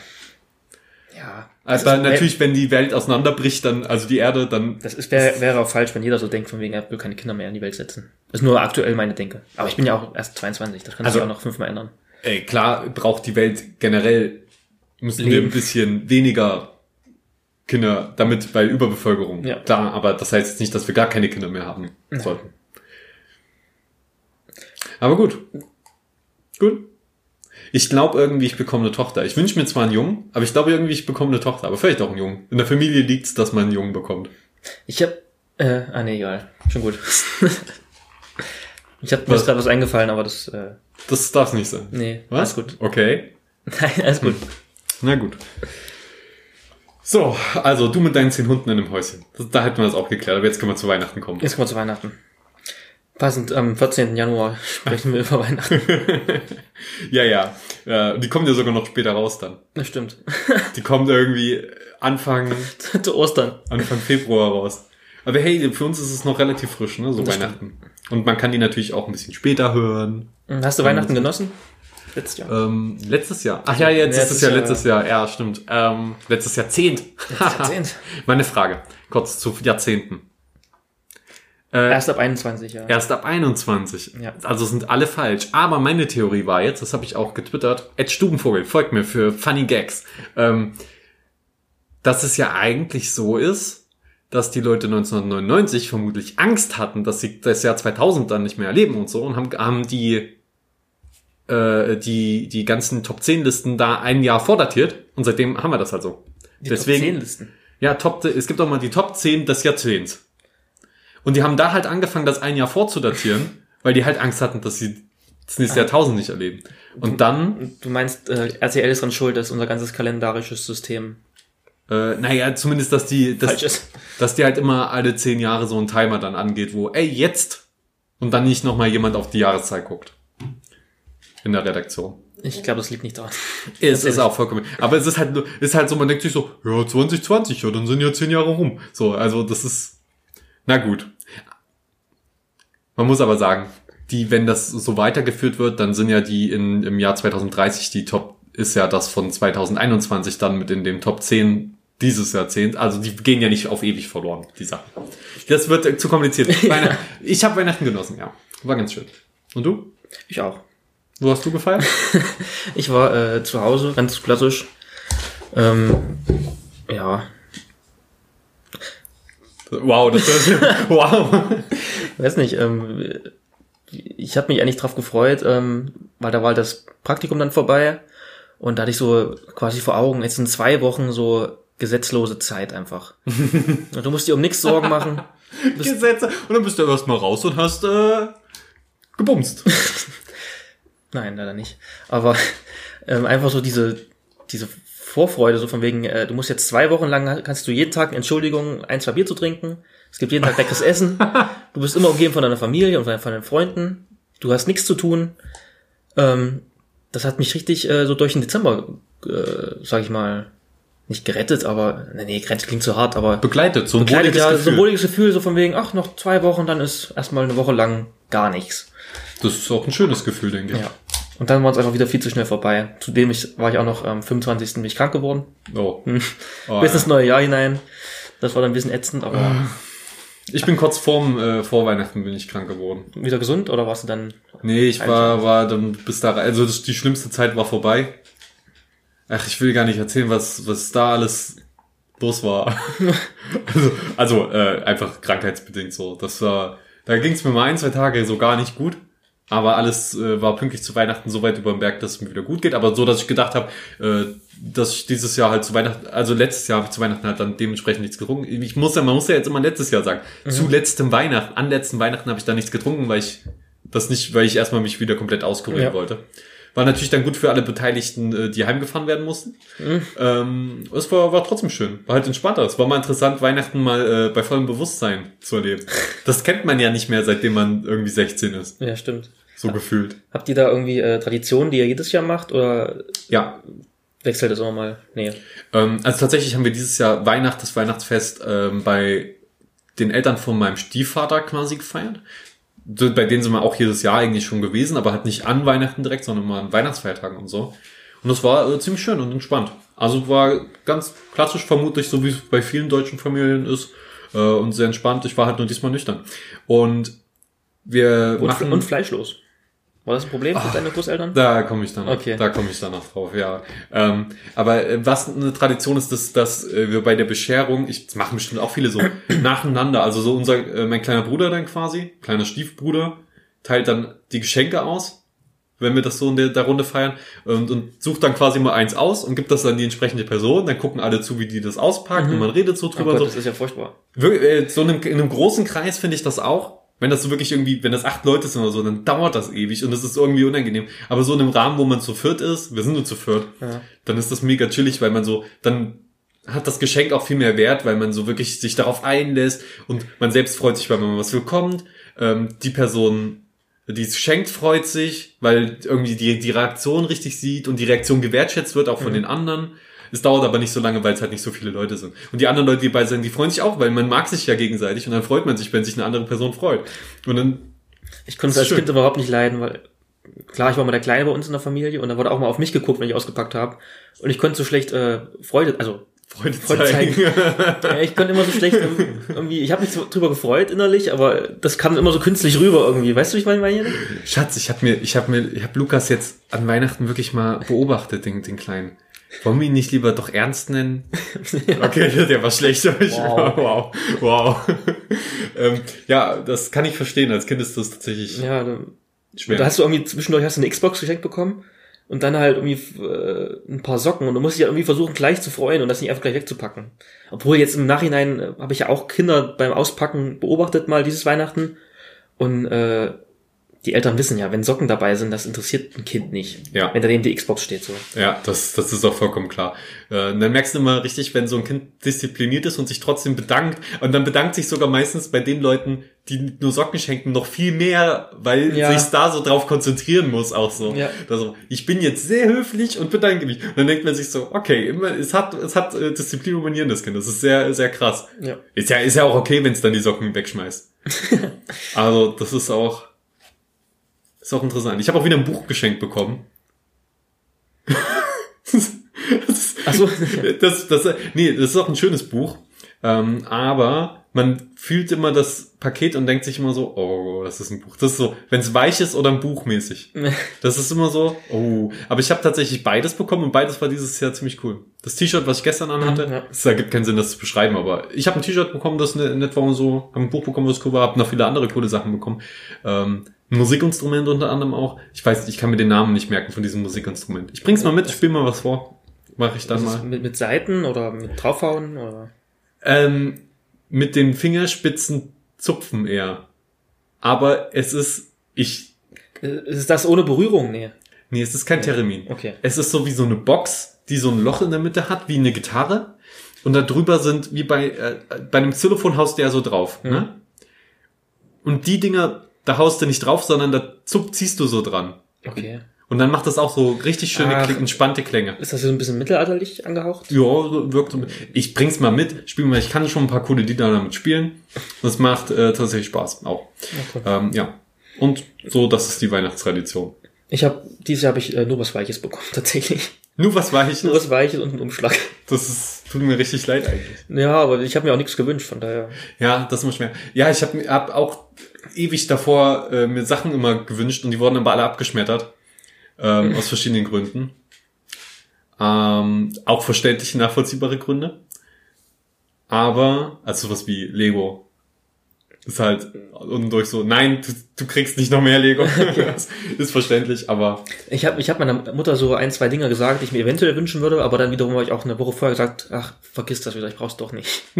Also ist- natürlich, wenn die Welt auseinanderbricht, dann, also die Erde, dann. Das ist, wäre, wäre auch falsch, wenn jeder so denkt, von wegen, er will keine Kinder mehr in die Welt setzen. Das ist nur aktuell meine Denke. Aber ich bin ja auch erst 22, das kann Also- sich auch noch fünfmal ändern. Ey, klar braucht die Welt generell, müssen wir ein bisschen weniger Kinder, damit, weil Überbevölkerung. Ja. Klar, aber das heißt jetzt nicht, dass wir gar keine Kinder mehr haben sollten. Aber gut. Gut. Ich glaube irgendwie, ich bekomme eine Tochter. Ich wünsche mir zwar einen Jungen, aber ich glaube irgendwie, ich bekomme eine Tochter. Aber vielleicht auch einen Jungen. In der Familie liegt's, dass man einen Jungen bekommt. Ich hab, äh, ah nee, egal. Schon gut. ich hab mir gerade was eingefallen, aber das, äh, Das darf nicht sein. nee, Was? alles gut. Okay. Nein, alles gut. Na gut. So, also du mit deinen zehn Hunden in dem Häuschen. Das, da hätten wir das auch geklärt, aber jetzt können wir zu Weihnachten kommen. Jetzt kommen wir zu Weihnachten. Passend, am 14. Januar sprechen wir über Weihnachten. Ja, ja. Äh, die kommen ja sogar noch später raus dann. Das stimmt. Die kommen irgendwie Anfang, zu Ostern. Anfang Februar raus. Aber hey, für uns ist es noch relativ frisch, ne? So Das Weihnachten. Und man kann die natürlich auch ein bisschen später hören. Hast du Weihnachten genossen? Letztes Jahr. Ähm, letztes Jahr. Ach ja, jetzt ist Letztes es ja Jahr. letztes Jahr. Ja, stimmt. Ähm, letztes Jahrzehnt. Jahrzehnt. Meine Frage, kurz zu Jahrzehnten. Äh, Erst ab 21, ja. Erst ab 21. Ja. Also sind alle falsch. Aber meine Theorie war jetzt, das habe ich auch getwittert, Ed Stubenvogel, folgt mir für Funny Gags, ähm, dass es ja eigentlich so ist, dass die Leute 1999 vermutlich Angst hatten, dass sie das Jahr 2000 dann nicht mehr erleben und so und haben, haben die äh, die die ganzen Top 10 Listen da ein Jahr vordatiert und seitdem haben wir das halt so. Die Deswegen Top 10 Listen. ja, Top, es gibt auch mal die Top 10 des Jahrzehnts. Und die haben da halt angefangen, das ein Jahr vorzudatieren, weil die halt Angst hatten, dass sie das nächste Jahrtausend nicht erleben. Und dann, Du meinst, äh, RTL ist dran schuld, dass unser ganzes kalendarisches System äh, naja, zumindest, dass die, dass, dass die halt immer alle zehn Jahre so ein Timer dann angeht, wo, ey, jetzt! Und dann nicht nochmal jemand auf die Jahreszahl guckt. In der Redaktion. Ich glaube, das liegt nicht daran. Es ist auch vollkommen. Aber es ist halt, ist halt so, man denkt sich so, ja, 2020, ja, dann sind ja zehn Jahre rum. So, also das ist, na gut. Man muss aber sagen, die, wenn das so weitergeführt wird, dann sind ja die in, im Jahr 2030 die Top, ist ja das von 2021 dann mit in dem Top 10 dieses Jahrzehnt. Also die gehen ja nicht auf ewig verloren, die Sachen. Das wird zu kompliziert. Weihnachten, ich habe Weihnachten genossen, ja. War ganz schön. Und du? Ich auch. Wo hast du gefeiert? Ich war äh, zu Hause, ganz klassisch. Ähm, ja, Wow, das wow. Weiß nicht. Ähm, ich habe mich eigentlich drauf gefreut, ähm, weil da war halt das Praktikum dann vorbei und da hatte ich so quasi vor Augen, jetzt sind zwei Wochen so gesetzlose Zeit einfach. und du musst dir um nichts Sorgen machen. Gesetze. Und dann bist du erstmal raus und hast äh, gebumst. Nein, leider nicht. Aber ähm, einfach so diese, diese Vorfreude, so von wegen, äh, du musst jetzt zwei Wochen lang, kannst du jeden Tag eine Entschuldigung, ein, zwei Bier zu trinken. Es gibt jeden Tag leckeres Essen. Du bist immer umgeben von deiner Familie und von von deinen Freunden. Du hast nichts zu tun. Ähm, das hat mich richtig äh, so durch den Dezember, äh, sag ich mal, nicht gerettet, aber, nee, nee, gerettet klingt zu hart, aber Begleitet, so ein begleitet wohliges ja so Gefühl. ein wohliges Gefühl, so von wegen, ach, noch zwei Wochen, dann ist erstmal eine Woche lang gar nichts. Das ist auch ein schönes Gefühl, denke ich. Ja. Und dann war es einfach wieder viel zu schnell vorbei. Zudem ich, war ich auch noch am 25. bin ich krank geworden. Oh. oh Bis ja. ins neue Jahr hinein. Das war dann ein bisschen ätzend, aber Ich bin kurz vorm, äh, vor Weihnachten bin ich krank geworden. wieder gesund oder warst du dann? Nee, ich war, war dann bis da, also das, die schlimmste Zeit war vorbei. Ach, ich will gar nicht erzählen, was, was da alles los war. also, also äh, einfach krankheitsbedingt so. Das war, da ging es mir mal ein, zwei Tage so gar nicht gut. Aber alles äh, war pünktlich zu Weihnachten so weit über den Berg, dass es mir wieder gut geht. Aber so, dass ich gedacht habe, äh, dass ich dieses Jahr halt zu Weihnachten, also letztes Jahr habe ich zu Weihnachten halt dann dementsprechend nichts getrunken. Ich muss ja, man muss ja jetzt immer letztes Jahr sagen. Zu letztem Weihnachten, an letzten Weihnachten habe ich da nichts getrunken, weil ich das nicht, weil ich erstmal mich wieder komplett auskurieren Ja. wollte. War natürlich dann gut für alle Beteiligten, äh, die heimgefahren werden mussten. Ähm, es war, war trotzdem schön. War halt entspannter. Es war mal interessant, Weihnachten mal äh, bei vollem Bewusstsein zu erleben. Das kennt man ja nicht mehr, seitdem man irgendwie 16 ist. Ja, stimmt. So gefühlt. Habt ihr da irgendwie äh, Traditionen, die ihr jedes Jahr macht oder Ja. wechselt das immer mal? Nee. Ähm, also tatsächlich haben wir dieses Jahr Weihnacht, das Weihnachtsfest ähm, bei den Eltern von meinem Stiefvater quasi gefeiert. So, Bei denen sind wir auch jedes Jahr eigentlich schon gewesen, aber halt nicht an Weihnachten direkt, sondern mal an Weihnachtsfeiertagen und so. Und das war äh, ziemlich schön und entspannt. Also war ganz klassisch vermutlich, so wie es bei vielen deutschen Familien ist, äh, und sehr entspannt. Ich war halt nur diesmal nüchtern. Und wir Und, machen... und fleischlos. War das ein Problem für deine Großeltern? Da komme ich dann noch. Okay. Da komme ich dann noch drauf, ja. Ähm, aber äh, was eine Tradition ist, ist, dass äh, wir bei der Bescherung, ich das machen bestimmt auch viele so nacheinander, also so unser, äh, mein kleiner Bruder dann quasi, kleiner Stiefbruder, teilt dann die Geschenke aus, wenn wir das so in der, der Runde feiern, und, und sucht dann quasi mal eins aus und gibt das dann die entsprechende Person, dann gucken alle zu, wie die das auspackt und man redet so Oh drüber. Gott, und so. das ist ja furchtbar. Wir- äh, so in einem, in einem großen Kreis finde ich das auch. Wenn das so wirklich irgendwie, wenn das acht Leute sind oder so, dann dauert das ewig und das ist irgendwie unangenehm. Aber so in einem Rahmen, wo man zu viert ist, wir sind nur zu viert, Ja. dann ist das mega chillig, weil man so, dann hat das Geschenk auch viel mehr Wert, weil man so wirklich sich darauf einlässt und man selbst freut sich, weil man was bekommt. Ähm, die Person, die es schenkt, freut sich, weil irgendwie die, die Reaktion richtig sieht und die Reaktion gewertschätzt wird, auch von den anderen. Es dauert aber nicht so lange, weil es halt nicht so viele Leute sind. Und die anderen Leute, die bei sind, die freuen sich auch, weil man mag sich ja gegenseitig und dann freut man sich, wenn sich eine andere Person freut. Und dann, Ich konnte es als schön. Kind überhaupt nicht leiden, weil klar, ich war mal der Kleine bei uns in der Familie und da wurde auch mal auf mich geguckt, wenn ich ausgepackt habe. Und ich konnte so schlecht äh, Freude, also Freude, Freude zeigen. ja, ich konnte immer so schlecht irgendwie, ich habe mich so drüber gefreut innerlich, aber das kam immer so künstlich rüber irgendwie. Weißt du, wie ich meine? Schatz, ich habe mir, ich habe mir, ich habe Lukas jetzt an Weihnachten wirklich mal beobachtet, den, den Kleinen. Wollen wir ihn nicht lieber doch ernst nennen? Okay, der war schlecht. Wow, wow. wow. ähm, ja, das kann ich verstehen. Als Kind ist das tatsächlich ja, da, schwer. Da hast du irgendwie zwischendurch hast du eine Xbox geschenkt bekommen und dann halt irgendwie äh, ein paar Socken und du musst dich ja irgendwie versuchen gleich zu freuen und das nicht einfach gleich wegzupacken. Obwohl jetzt im Nachhinein äh, habe ich ja auch Kinder beim Auspacken beobachtet mal dieses Weihnachten und äh, die Eltern wissen ja, wenn Socken dabei sind, das interessiert ein Kind nicht. Ja. Wenn daneben die Xbox steht so. Ja, das, das ist auch vollkommen klar. Äh, dann merkst du immer richtig, wenn so ein Kind diszipliniert ist und sich trotzdem bedankt. Und dann bedankt sich sogar meistens bei den Leuten, die nur Socken schenken, noch viel mehr, weil ja. sich da so drauf konzentrieren muss, auch so. Ja. Also, ich bin jetzt sehr höflich und bedanke mich. Und dann denkt man sich so, okay, immer, es hat, es hat äh, Disziplin und Manieren, das Kind. Das ist sehr, sehr krass. Ja. Ist ja, ist ja auch okay, wenn es dann die Socken wegschmeißt. also, das ist auch, ist auch interessant. Ich habe auch wieder ein Buch geschenkt bekommen. das, Ach so. das, das, nee, das ist auch ein schönes Buch. Ähm, aber man fühlt immer das Paket und denkt sich immer so, oh, das ist ein Buch. Das ist so, wenn es weich ist oder ein Buch mäßig. Das ist immer so, oh. Aber ich habe tatsächlich beides bekommen und beides war dieses Jahr ziemlich cool. Das T-Shirt, was ich gestern anhatte, ja. es ergibt keinen Sinn, das zu beschreiben, aber ich habe ein T-Shirt bekommen, das nett war und so, habe ein Buch bekommen, was cool war, habe noch viele andere coole Sachen bekommen. Ähm, Musikinstrument unter anderem auch. Ich weiß, ich kann mir den Namen nicht merken von diesem Musikinstrument. Ich bring's mal mit, spiel mal was vor. Mache ich dann mal. Mit, mit Seiten oder mit draufhauen oder? Ähm, mit den Fingerspitzen zupfen eher. Aber es ist, ich. Ist das ohne Berührung? Nee. Nee, es ist kein Theremin. Okay. Es ist so wie so eine Box, die so ein Loch in der Mitte hat, wie eine Gitarre. Und da drüber sind, wie bei, äh, bei einem Xylophon haust du ja so drauf, mhm. ne? Und die Dinger da haust du nicht drauf, sondern da zup ziehst du so dran. Okay. Und dann macht das auch so richtig schöne, Ach, entspannte Klänge. Ist das so ein bisschen mittelalterlich angehaucht? Ja, wirkt so. Ich bring's mal mit, spiel mal, ich kann schon ein paar coole Lieder damit spielen. Das macht äh, tatsächlich Spaß auch. Okay. Ähm, ja. Und so, das ist die Weihnachtstradition. Ich habe dieses Jahr habe ich äh, nur was Weiches bekommen, tatsächlich. Nur was Weiches? Nur was Weiches und einen Umschlag. Das ist, tut mir richtig leid eigentlich. Ja, aber ich habe mir auch nichts gewünscht, von daher. Ja, das muss ich mir. Ja, ich habe hab auch ewig davor äh, mir Sachen immer gewünscht und die wurden aber alle abgeschmettert. Ähm, mhm. Aus verschiedenen Gründen. Ähm, auch verständliche, nachvollziehbare Gründe. Aber, also sowas wie Lego. Ist halt und durch so, nein, du, kriegst nicht noch mehr Lego. ist verständlich, aber. Ich habe ich hab meiner Mutter so ein, zwei Dinge gesagt, die ich mir eventuell wünschen würde, aber dann wiederum habe ich auch eine Woche vorher gesagt, ach, vergiss das wieder, ich brauch's doch nicht.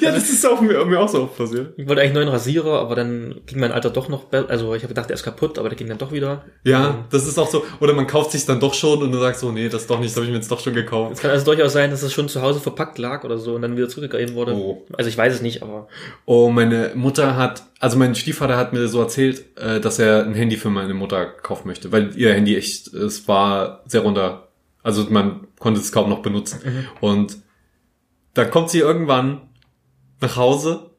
ja, das ist auch mir, mir auch so oft passiert. Ich wollte eigentlich einen neuen Rasierer, aber dann ging mein Alter doch noch, also ich habe gedacht, der ist kaputt, aber der ging dann doch wieder. Ja, ähm, das ist auch so, oder man kauft sich dann doch schon und du sagst so, nee, das doch nicht, das habe ich mir jetzt doch schon gekauft. Es kann also durchaus sein, dass es schon zu Hause verpackt lag oder so und dann wieder zurückgegeben wurde. Oh. Also ich weiß es nicht, aber. Oh, meine Mutter hat also mein Stiefvater hat mir so erzählt, äh, dass er ein Handy für meine Mutter kaufen möchte, weil ihr Handy echt, es war sehr runter. Also man konnte es kaum noch benutzen. Mhm. Und dann kommt sie irgendwann nach Hause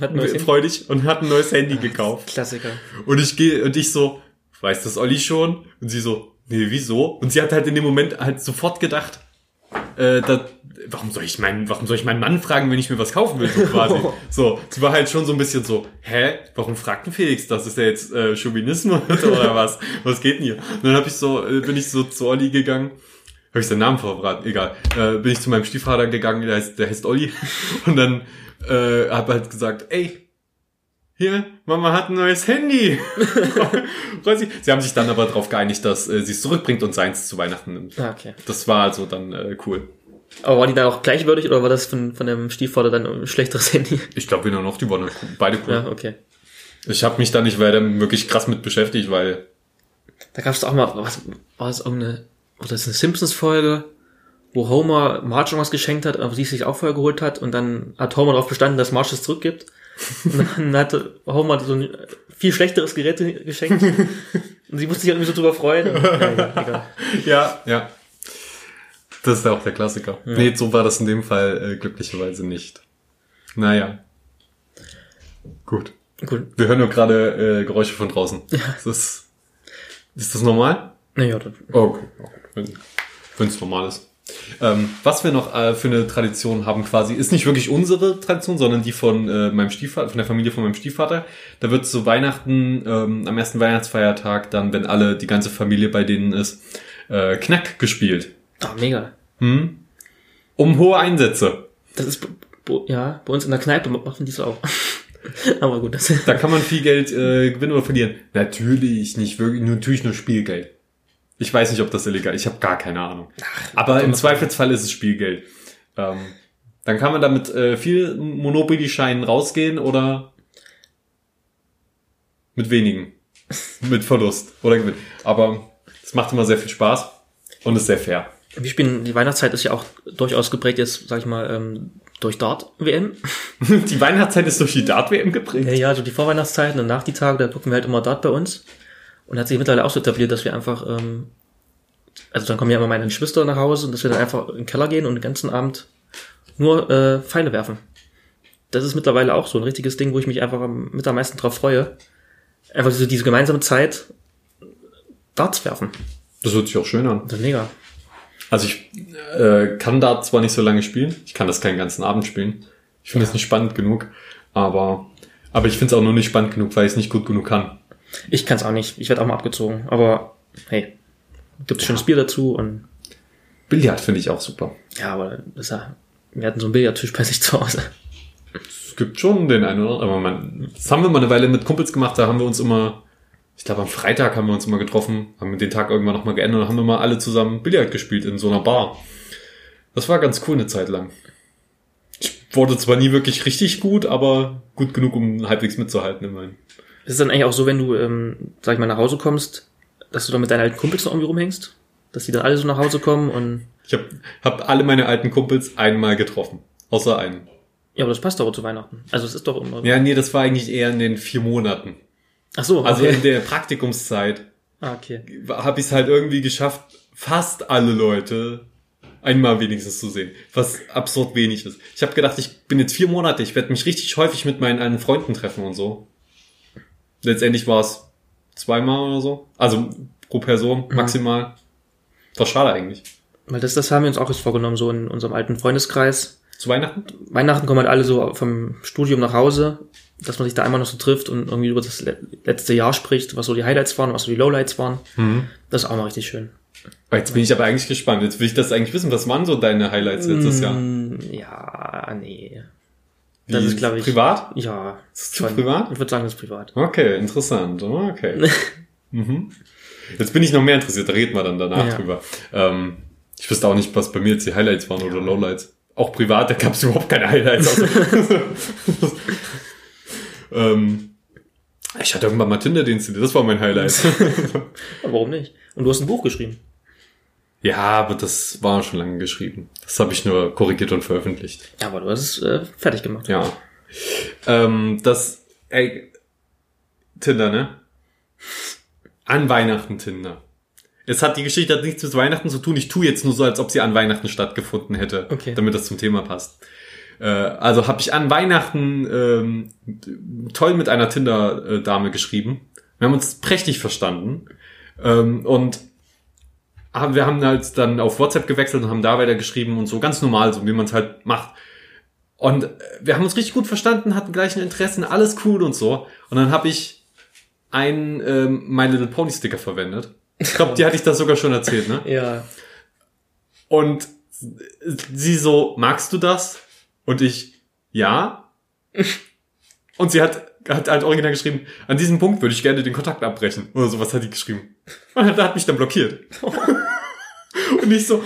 hat freudig und hat ein neues Handy gekauft. Klassiker. Und ich gehe und ich so, weiß das Olli schon? Und sie so, nee, wieso? Und sie hat halt in dem Moment halt sofort gedacht, äh, da, warum soll ich meinen, warum soll ich meinen Mann fragen, wenn ich mir was kaufen will, so quasi. so, sie war halt schon so ein bisschen so, hä, warum fragt denn Felix das? Ist ja jetzt äh, Chauvinismus oder was? Was geht denn hier? Und dann hab ich so, äh, bin ich so zu Olli gegangen, habe ich seinen Namen verraten, egal. Äh, bin ich zu meinem Stiefvater gegangen, der heißt, der heißt Olli, und dann äh, hab halt gesagt, ey, hier, Mama hat ein neues Handy. sie haben sich dann aber darauf geeinigt, dass äh, sie es zurückbringt und seins zu Weihnachten nimmt. Ah, okay. Das war also dann äh, cool. Aber waren die dann auch gleichwürdig oder war das von, von dem Stiefvater dann ein schlechteres Handy? Ich glaube weder noch, die waren beide cool. Ja, okay. Ich habe mich da nicht weiter wirklich krass mit beschäftigt, weil. Da gab es auch mal, was war das irgendeine, oder das eine Simpsons-Folge, wo Homer Marge was geschenkt hat, aber sie es sich auch vorher geholt hat und dann hat Homer darauf bestanden, dass Marge es zurückgibt. Und dann hatte Homer so ein viel schlechteres Gerät geschenkt. Und sie musste sich irgendwie so drüber freuen. Ja, ja, ja. Das ist ja auch der Klassiker. Ja. Nee, so war das in dem Fall äh, glücklicherweise nicht. Naja. Gut. Gut. Wir hören nur gerade äh, Geräusche von draußen. Ja. Das ist Ist das normal? Naja, das, Okay, wenn es normal ist. Ähm, was wir noch äh, für eine Tradition haben quasi, ist nicht wirklich unsere Tradition, sondern die von äh, meinem Stiefvater, von der Familie von meinem Stiefvater. Da wird zu Weihnachten, ähm, am ersten Weihnachtsfeiertag, dann, wenn alle, die ganze Familie bei denen ist, äh, Knack gespielt. ah, mega. Hm? Um hohe Einsätze. Das ist, ja, bei uns in der Kneipe machen die es auch. Aber gut, das, Da kann man viel Geld äh, gewinnen oder verlieren. Natürlich nicht wirklich, natürlich nur Spielgeld. Ich weiß nicht, ob das illegal ist. Ich habe gar keine Ahnung. Aber im Zweifelsfall ist es Spielgeld. Ähm, dann kann man damit äh, viel Monopoly-Scheinen rausgehen oder mit wenigen. mit Verlust oder Gewinn. Aber es macht immer sehr viel Spaß und ist sehr fair. wir spielen, die Weihnachtszeit ist ja auch durchaus geprägt jetzt, sag ich mal, ähm, durch Dart-WM. Die Weihnachtszeit ist durch die Dart-WM geprägt. Ja, ja, so die Vorweihnachtszeit und nach die Tage, da gucken wir halt immer Dart bei uns. Und hat sich mittlerweile auch so etabliert, dass wir einfach, ähm, also dann kommen ja immer meine Geschwister nach Hause und dass wir dann einfach in den Keller gehen und den ganzen Abend nur äh, Pfeile werfen. Das ist mittlerweile auch so ein richtiges Ding, wo ich mich einfach am, mit am meisten drauf freue. Einfach diese, diese gemeinsame Zeit Darts werfen. Das hört sich auch schön an. Das ist mega. Also ich äh, kann Dart zwar nicht so lange spielen, ich kann das keinen ganzen Abend spielen. Ich finde es nicht spannend genug, aber aber ich finde es auch nur nicht spannend genug, weil ich es nicht gut genug kann. Ich kann es auch nicht. Ich werde auch mal abgezogen. Aber hey, gibt schönes Bier dazu und Billard finde ich auch super. ja, aber das wir hatten so einen Billardtisch bei sich zu Hause. Es gibt schon den einen oder anderen, aber man, das haben wir mal eine Weile mit Kumpels gemacht, da haben wir uns immer, ich glaube am Freitag haben wir uns immer getroffen, haben den Tag irgendwann nochmal geändert und haben wir mal alle zusammen Billard gespielt in so einer Bar. Das war ganz cool eine Zeit lang. Ich wurde zwar nie wirklich richtig gut, aber gut genug, um halbwegs mitzuhalten immerhin. Ist es dann eigentlich auch so, wenn du, ähm, sag ich mal, nach Hause kommst, dass du dann mit deinen alten Kumpels noch irgendwie rumhängst? Dass die dann alle so nach Hause kommen und. Ich habe hab alle meine alten Kumpels einmal getroffen. Außer einen. Ja, aber das passt doch auch zu Weihnachten. Also es ist doch immer. Ja, nee, das war eigentlich eher in den vier Monaten. Ach so, okay. Also in der Praktikumszeit ah, okay. habe ich es halt irgendwie geschafft, fast alle Leute einmal wenigstens zu sehen. Was absurd wenig ist. Ich habe gedacht, ich bin jetzt vier Monate, ich werde mich richtig häufig mit meinen alten Freunden treffen und so. Letztendlich war es zweimal oder so. Also pro Person maximal. War schade eigentlich. Weil das, das haben wir uns auch jetzt vorgenommen, so in unserem alten Freundeskreis. Zu Weihnachten? Weihnachten kommen halt alle so vom Studium nach Hause, dass man sich da einmal noch so trifft und irgendwie über das le- letzte Jahr spricht, was so die Highlights waren, was so die Lowlights waren. Das ist auch mal richtig schön. Jetzt bin ich aber eigentlich gespannt. Jetzt will ich das eigentlich wissen. Was waren so deine Highlights letztes Jahr? Mm, Ja, nee. Das ist, glaube ich. Privat? Ja. Ist zu privat? Ich würde sagen, das ist privat. Okay, interessant. Okay. mhm. Jetzt bin ich noch mehr interessiert, da reden wir dann danach Ja. drüber. Ähm, ich wüsste auch nicht, was bei mir jetzt die Highlights waren oder Lowlights. Auch privat, da gab es überhaupt keine Highlights. Ähm, ich hatte irgendwann mal Tinder installiert, das war mein Highlight. Warum nicht? Und du hast ein Buch geschrieben. Ja, aber das war schon lange geschrieben. Das habe ich nur korrigiert und veröffentlicht. Ja, aber du hast es äh, fertig gemacht. Ja. Ähm, das, ey, Tinder, ne? An Weihnachten Tinder. Es hat die Geschichte hat nichts mit Weihnachten zu tun. Ich tue jetzt nur so, als ob sie an Weihnachten stattgefunden hätte, Okay. damit das zum Thema passt. Äh, also habe ich an Weihnachten ähm, toll mit einer Tinder-Dame geschrieben. Wir haben uns prächtig verstanden. Ähm, und haben, wir haben halt dann auf WhatsApp gewechselt und haben da weiter geschrieben und so ganz normal, so wie man es halt macht. Und äh, wir haben uns richtig gut verstanden, hatten gleichen Interessen, alles cool und so. Und dann habe ich einen ähm, My Little Pony Sticker verwendet. Ich glaube, die hatte ich das sogar schon erzählt, ne? Ja. Und sie so, magst du das? Und ich, ja. Und sie hat, hat halt original geschrieben, an diesem Punkt würde ich gerne den Kontakt abbrechen. Oder sowas hat die geschrieben. Und da hat mich dann blockiert. Und ich so,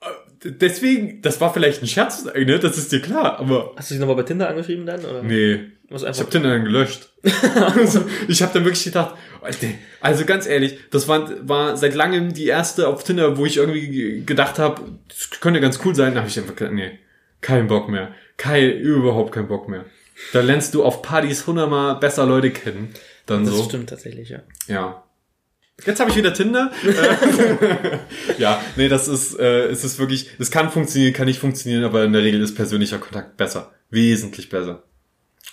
äh, deswegen, das war vielleicht ein Scherz, ne? Das ist dir klar, aber Hast du sie nochmal bei Tinder angeschrieben dann? Oder? nee. Ich habe den dann gelöscht. also, ich habe dann wirklich gedacht, also ganz ehrlich, das war, war seit langem die erste auf Tinder, wo ich irgendwie gedacht habe, das könnte ganz cool sein. Da habe ich einfach gedacht, nee, kein Bock mehr. Kein, überhaupt kein Bock mehr. Da lernst du auf Partys hundertmal besser Leute kennen. Dann das so. stimmt tatsächlich, ja. Ja. Jetzt habe ich wieder Tinder. Ja, nee, das ist, äh, es ist wirklich, es kann funktionieren, kann nicht funktionieren, aber in der Regel ist persönlicher Kontakt besser. Wesentlich besser.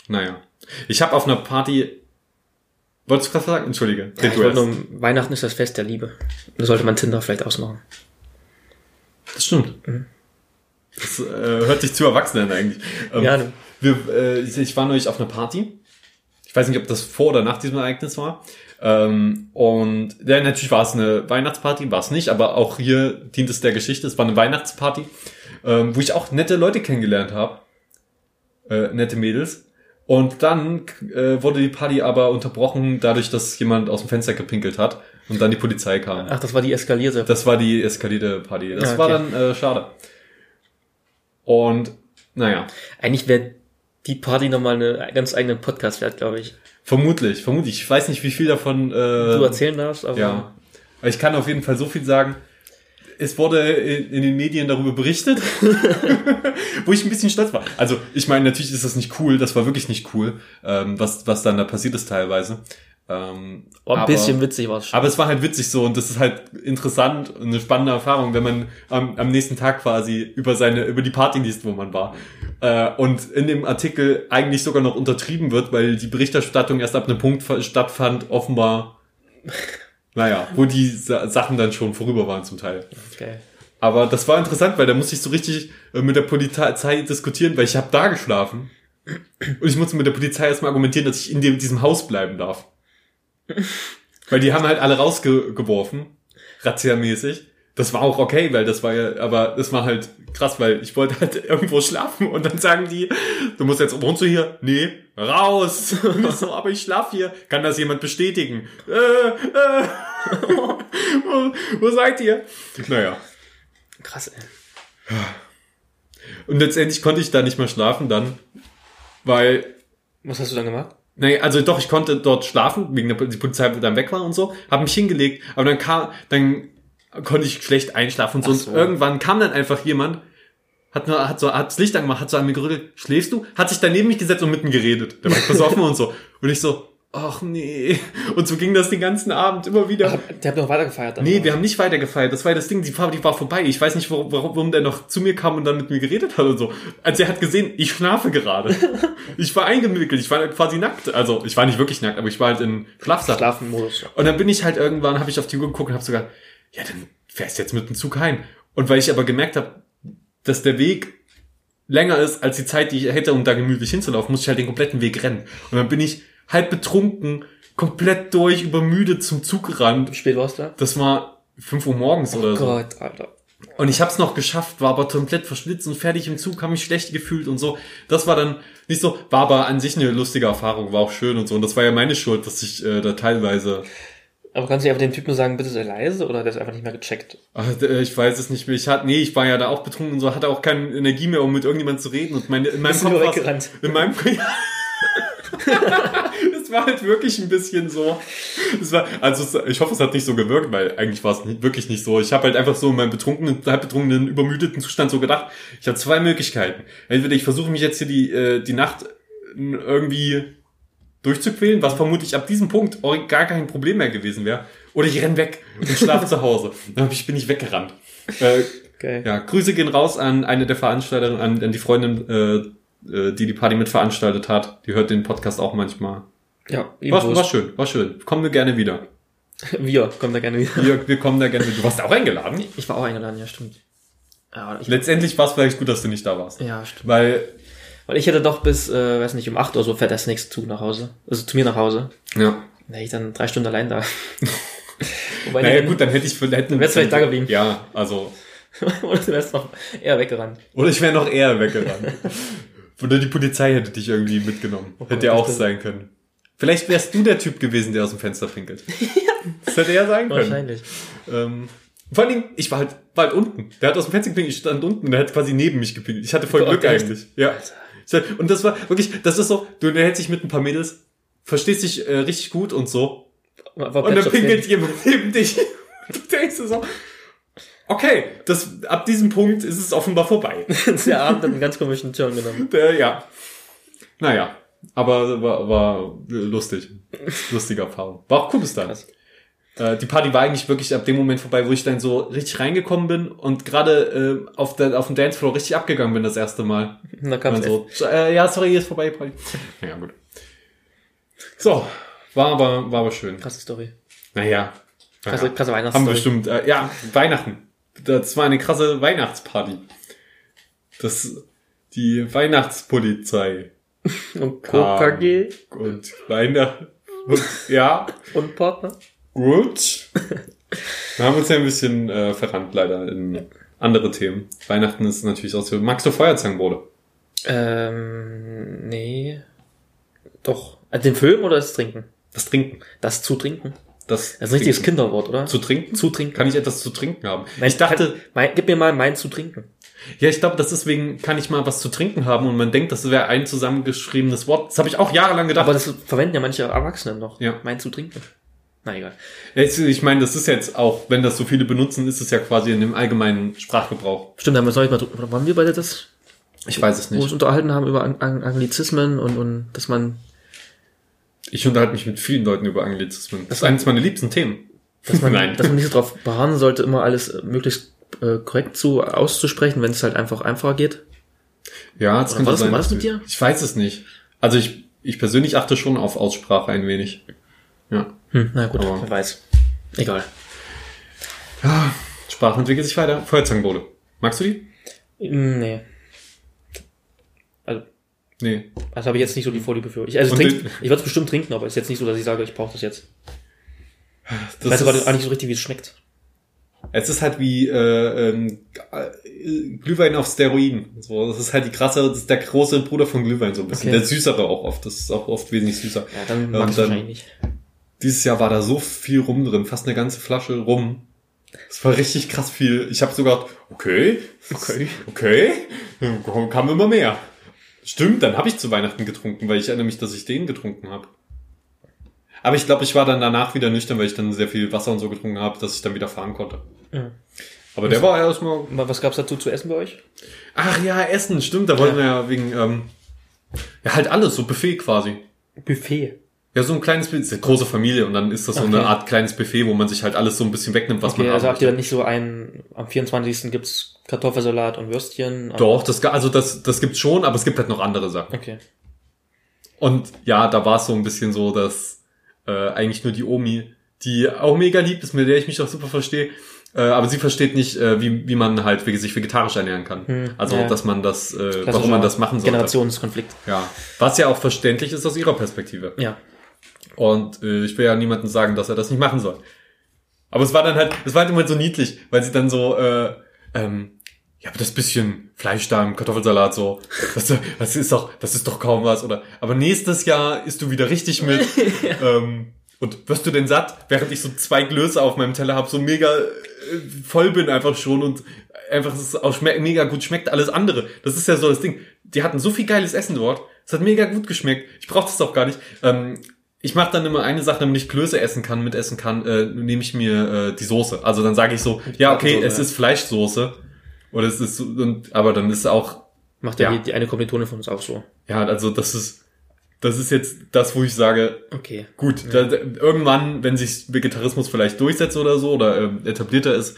Naja. Ich habe auf einer Party Wolltest du gerade sagen? Entschuldige. Ja, ich wollte nur, Weihnachten ist das Fest der Liebe. Da sollte man Tinder vielleicht ausmachen. Das stimmt. Das äh, hört sich zu erwachsen an eigentlich. Ähm, Ja, ne. wir, äh, ich war neulich auf einer Party. Ich weiß nicht, ob das vor oder nach diesem Ereignis war. Ähm, und ja, natürlich war es eine Weihnachtsparty, war es nicht, aber auch hier dient es der Geschichte. Es war eine Weihnachtsparty, ähm, wo ich auch nette Leute kennengelernt habe. Äh, nette Mädels. Und dann äh, wurde die Party aber unterbrochen, dadurch, dass jemand aus dem Fenster gepinkelt hat und dann die Polizei kam. Ach, das war die eskalierte. Das war die eskalierte Party. Das Ah, war okay. dann äh, schade. Und naja, Eigentlich wäre die Party nochmal eine ganz eigene Podcast wert, glaube ich. Vermutlich, vermutlich. Ich weiß nicht, wie viel davon. Äh, Du erzählen darfst, aber Ja. Aber Ich kann auf jeden Fall so viel sagen. Es wurde in, in den Medien darüber berichtet, wo ich ein bisschen stolz war. Also ich meine, natürlich ist das nicht cool, das war wirklich nicht cool, ähm, was, was dann da passiert ist teilweise. Ähm, oh, ein aber- bisschen witzig war es schon. Aber es war halt witzig so und das ist halt interessant und eine spannende Erfahrung, wenn man am, am nächsten Tag quasi über seine, über die Party liest, wo man war. Äh, und in dem Artikel eigentlich sogar noch untertrieben wird, weil die Berichterstattung erst ab einem Punkt stattfand, offenbar, naja, wo die Sa Sachen dann schon vorüber waren zum Teil. Geil. Aber das war interessant, weil da musste ich so richtig äh, mit der Polizei diskutieren, weil ich habe da geschlafen. Und ich musste mit der Polizei erstmal argumentieren, dass ich in dem, diesem Haus bleiben darf. Weil die haben halt alle rausgeworfen, razziamäßig. Das war auch okay, weil das war ja, aber das war halt krass, weil ich wollte halt irgendwo schlafen und dann sagen die, du musst jetzt, wohnst du hier? Nee, raus. So, aber ich schlaf hier. Kann das jemand bestätigen? Äh, äh, wo, wo seid ihr? Naja. Krass, ey. Und letztendlich konnte ich da nicht mehr schlafen dann, weil, Was hast du dann gemacht? Nee, also doch, ich konnte dort schlafen, wegen der die Polizei dann weg war und so, habe mich hingelegt, aber dann kam, dann konnte ich schlecht einschlafen und so. So. Und irgendwann kam dann einfach jemand, hat nur, hat so, hat das Licht angemacht, hat so an mir gerüttelt, schläfst du? Hat sich dann neben mich gesetzt und mit mir geredet. Der war besoffen und so. Und ich so, ach nee. Und so ging das den ganzen Abend immer wieder. Ach, der hat noch weitergefeiert. dann, Nee, wir haben nicht weitergefeiert. Das war ja das Ding, die Party war vorbei. Ich weiß nicht, warum, warum der noch zu mir kam und dann mit mir geredet hat und so. Also er hat gesehen, ich schlafe gerade. ich war eingewickelt, ich war quasi nackt. Also ich war nicht wirklich nackt, aber ich war halt in Schlafsachen. Schlafenmodus. Und dann bin ich halt irgendwann, habe ich auf die Uhr geguckt und habe sogar, ja, dann fährst du jetzt mit dem Zug heim. Und weil ich aber gemerkt habe, dass der Weg länger ist als die Zeit, die ich hätte, um da gemütlich hinzulaufen, muss ich halt den kompletten Weg rennen. Und dann bin ich halb betrunken, komplett durch, übermüdet zum Zug gerannt. Spät warst du da? Das war 5 Uhr morgens oder so. Gott, Alter. Und ich hab's noch geschafft, war aber komplett verschwitzt und fertig im Zug, habe mich schlecht gefühlt und so. Das war dann nicht so, war aber an sich eine lustige Erfahrung, war auch schön und so. Und das war ja meine Schuld, dass ich äh, da teilweise, Aber kannst du einfach dem Typen nur sagen, bitte sei leise oder hat er es einfach nicht mehr gecheckt? ach, äh, ich weiß es nicht mehr. Ich hatte, nee, ich war ja da auch betrunken und so, hatte auch keine Energie mehr, um mit irgendjemandem zu reden. Und meine, in meinem Bist du nur war's- weggerannt? In meinem Das war halt wirklich ein bisschen so. Das war, also es- ich hoffe, es hat nicht so gewirkt, weil eigentlich war es nicht, wirklich nicht so. Ich habe halt einfach so in meinem betrunkenen, halb betrunkenen, übermüdeten Zustand so gedacht, ich habe zwei Möglichkeiten. Entweder ich versuche mich jetzt hier die, äh, die Nacht irgendwie durchzuquälen, was vermutlich ab diesem Punkt gar kein Problem mehr gewesen wäre, oder ich renn weg und schlafe zu Hause. Dann bin ich weggerannt. Äh, Geil. ja, Grüße gehen raus an eine der Veranstalterinnen, an, an die Freundin, äh, äh, die die Party mitveranstaltet hat. Die hört den Podcast auch manchmal. Ja, War, war schön, war schön. Kommen wir gerne wieder. Wir kommen da gerne wieder. Wir, wir kommen da gerne wieder. Du warst auch eingeladen. Ich war auch eingeladen, ja, stimmt. Ja, ich, Letztendlich war es vielleicht gut, dass du nicht da warst. ja stimmt. Weil, Weil ich hätte doch bis, äh, weiß nicht, um 8 Uhr so fährt das nächste Zug nach Hause. Also zu mir nach Hause. ja. Da hätte ich dann drei Stunden allein da. Wobei, Naja, dann- gut, dann hätte ich, hätten, wärst vielleicht da geblieben. Ja, also, Oder du wärst noch eher weggerannt. oder ich wäre noch eher weggerannt. Oder die Polizei hätte dich irgendwie mitgenommen. Oh Gott, hätte ja auch sein können. Vielleicht wärst du der Typ gewesen, der aus dem Fenster pinkelt. Das hätte er sein können. Wahrscheinlich. Ähm, vor allen Dingen, ich war halt, war halt unten. Der hat aus dem Fenster gepinkelt, ich stand unten, der hat quasi neben mich gepinkelt. Ich hatte voll Gott, Glück echt? eigentlich. Ja. Sag- Und das war wirklich, das ist so, du hältst dich mit ein paar Mädels, verstehst dich äh, richtig gut und so. War, war Und dann pinkelt jemand neben dich. Du denkst so, okay, das, ab diesem Punkt ist es offenbar vorbei. Der Abend hat einen ganz komischen Turn genommen. Der, ja. Naja. Aber war, war lustig. Lustige Erfahrung. War auch cool bis dann. Krass. Äh, die Party war eigentlich wirklich ab dem Moment vorbei, wo ich dann so richtig reingekommen bin und gerade äh, auf, der, auf dem Dancefloor richtig abgegangen bin das erste Mal. Dann kam so, äh, ja, sorry, hier ist vorbei, Party. Ja, gut. So, War aber, war aber schön. Krasse Story. Naja. Krasse, krasse Haben Weihnachtsstory. bestimmt, äh, ja, Weihnachten. Das war eine krasse Weihnachtsparty. Das, die Weihnachtspolizei Und KKG und Weihnachten. Und, ja, und Partner. gut. Wir haben uns ja ein bisschen äh, verrannt leider in andere Themen. Weihnachten ist natürlich auch so. Magst du Feuerzangenbowle? Ähm, nee. Doch. Äh, Den Film oder das Trinken? Das Trinken. Das zu trinken. Das, Das ist ein richtiges. Kinderwort, oder? Zu trinken? Zu trinken. Kann ich etwas zu trinken haben? Mein- ich dachte, kann, mein, gib mir mal mein zu trinken. ja, ich glaube, das ist wegen, kann ich mal was zu trinken haben und man denkt, das wäre ein zusammengeschriebenes Wort. Das habe ich auch jahrelang gedacht. Aber das verwenden ja manche Erwachsene noch. Ja. Mein zu trinken. Na egal. Jetzt, ich meine, das ist jetzt auch, wenn das so viele benutzen, ist es ja quasi in dem allgemeinen Sprachgebrauch. Stimmt, da haben wir uns neulich mal drüber, waren wir beide das, Ich weiß es wo wir uns nicht. unterhalten haben über Ang Ang Anglizismen und, und dass man, Ich unterhalte mich mit vielen Leuten über Anglizismen. Das ist eines meiner liebsten Themen. dass man, Nein. dass man nicht so darauf beharren sollte, immer alles äh, möglichst äh, korrekt zu auszusprechen, wenn es halt einfach einfacher geht. Ja, das Oder könnte war das- sein. war das mit dir? Ich weiß es nicht. Also ich, ich persönlich achte schon auf Aussprache ein wenig. Ja. Hm, na gut, Aber- wer weiß. Egal. ja. Sprache entwickelt sich weiter. Feuerzangenbowle. Magst du die? Hm, Nee. Also, Nee. das habe ich jetzt nicht so die Vorliebe für. Ich, also Und trink, den- ich würde es bestimmt trinken, aber es ist jetzt nicht so, dass ich sage, ich brauche das jetzt. Ich Das weiß aber auch nicht so richtig, wie es schmeckt. es ist halt wie äh, ähm, äh, Glühwein auf Steroiden. So, das ist halt die krasse, das ist der große Bruder von Glühwein so ein bisschen. Okay. Der süßere auch oft. Das ist auch oft wesentlich süßer. Ja, dann mag ich wahrscheinlich nicht. Dieses Jahr war da so viel rum drin, fast eine ganze Flasche rum. Das war richtig krass viel. Ich habe sogar, okay, Okay. okay, kam immer mehr. Stimmt, dann habe ich zu Weihnachten getrunken, weil ich erinnere mich, dass ich den getrunken habe. Aber ich glaube, ich war dann danach wieder nüchtern, weil ich dann sehr viel Wasser und so getrunken habe, dass ich dann wieder fahren konnte. Ja. Aber der war erstmal. Mal, Was gab's dazu zu essen bei euch? Ach ja, Essen, stimmt, da wollten wir ja wegen, ähm, ja halt alles, so Buffet quasi. Buffet. Ja, so ein kleines, ist eine große Familie und dann ist das so Okay. eine Art kleines Buffet, wo man sich halt alles so ein bisschen wegnimmt, was Okay, man also haben habt ihr dann nicht so ein, am 24. gibt's Kartoffelsalat und Würstchen? Doch, das, also das, das gibt's schon, aber es gibt halt noch andere Sachen. Okay. Und ja, da war es so ein bisschen so, dass äh, eigentlich nur die Omi, die auch mega lieb ist, mit der ich mich auch super verstehe, äh, aber sie versteht nicht, äh, wie, wie man halt wie- sich vegetarisch ernähren kann. Hm, also, ja. dass man das, äh, warum man das machen sollte. Generationskonflikt. Ja, was ja auch verständlich ist aus ihrer Perspektive. Ja. Und äh, ich will ja niemandem sagen, dass er das nicht machen soll. Aber es war dann halt, es war halt immer so niedlich, weil sie dann so, äh, ähm, ja, aber das bisschen Fleisch da im Kartoffelsalat so, das, das ist doch, das ist doch kaum was, oder? Aber nächstes Jahr isst du wieder richtig mit. ähm, und wirst du denn satt, während ich so zwei Glöße auf meinem Teller habe, so mega äh, voll bin einfach schon und einfach es auch mega gut schmeckt alles andere. Das ist ja so das Ding. Die hatten so viel geiles Essen dort. Es hat mega gut geschmeckt. Ich brauche das auch gar nicht. Ähm, ich mache dann immer eine Sache, damit ich Klöße essen kann, mit essen kann, äh, nehme ich mir äh, die Soße. Also dann sage ich so, ja, okay, es ja. ist Fleischsoße. Oder es ist, und, aber dann ist auch, Macht ja, Ja. Die, die eine Kommilitone von uns auch so. ja, also das ist, das ist jetzt das, wo ich sage, Okay. Gut, da, da, irgendwann, wenn sich Vegetarismus vielleicht durchsetzt oder so oder ähm, etablierter ist,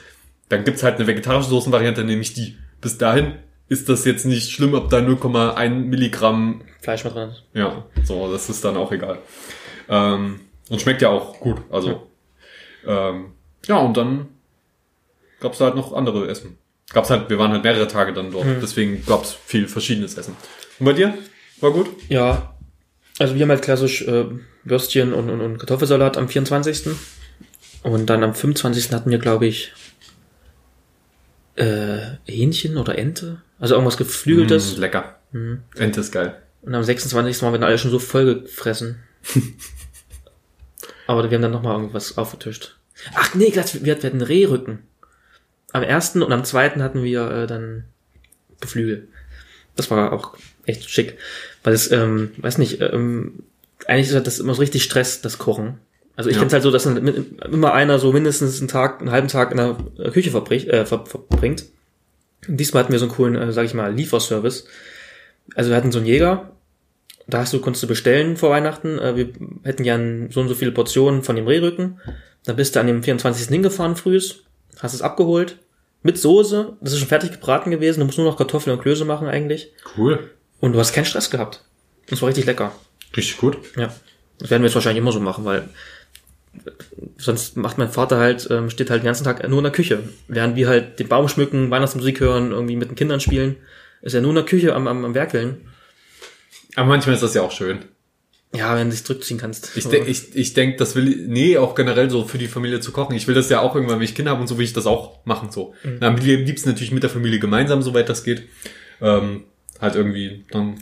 dann gibt's halt eine vegetarische Soßenvariante, nämlich die. Bis dahin ist das jetzt nicht schlimm, ob da 0,1 Milligramm, Fleisch mit drin ist. ja, so, das ist dann auch egal. Ähm, und schmeckt ja auch gut, also. Ähm, ja, und dann gab's da halt noch andere Essen. Gab's halt, wir waren halt mehrere Tage dann dort, deswegen gab's viel verschiedenes Essen. Und bei dir? War gut? Ja. Also wir haben halt klassisch äh, Würstchen und, und, und Kartoffelsalat am 24. Und dann am 25. hatten wir, glaube ich, äh, Hähnchen oder Ente. Also irgendwas Geflügeltes. Mm, lecker. Ente ist geil. Und am 26. waren wir dann alle schon so voll gefressen. Aber wir haben dann nochmal irgendwas aufgetischt. Ach nee, wir, wir hatten Rehrücken. Am ersten und am zweiten hatten wir äh, dann Geflügel. Das war auch echt schick. Weil es, ähm, weiß nicht, ähm, eigentlich ist halt das immer so richtig Stress, das Kochen. Also ich Ja. kenn's halt so, dass dann immer einer so mindestens einen Tag, einen halben Tag in der äh, Küche verbricht, äh, ver, verbringt. Und diesmal hatten wir so einen coolen, äh, sag ich mal, Lieferservice. Also wir hatten so einen Jäger, da hast du, konntest du bestellen vor Weihnachten, äh, wir hätten gern so und so viele Portionen von dem Rehrücken. Dann bist du an dem 24. hingefahren frühs, hast es abgeholt, mit Soße, das ist schon fertig gebraten gewesen, du musst nur noch Kartoffeln und Klöße machen eigentlich. Cool. Und du hast keinen Stress gehabt. Das war richtig lecker. Richtig gut. Ja. Das werden wir jetzt wahrscheinlich immer so machen, weil sonst macht mein Vater halt, ähm, steht halt den ganzen Tag nur in der Küche. Während wir halt den Baum schmücken, Weihnachtsmusik hören, irgendwie mit den Kindern spielen, ist er nur in der Küche am, am, am Werkeln. Aber manchmal ist das ja auch schön. Ja, wenn du dich zurückziehen kannst. Ich, denk, ich, ich denke, das will, nee, auch generell so für die Familie zu kochen. Ich will das ja auch irgendwann, wenn ich Kinder habe und so will ich das auch machen, so. Mhm. Am liebsten natürlich mit der Familie gemeinsam, soweit das geht. Ähm, halt irgendwie dann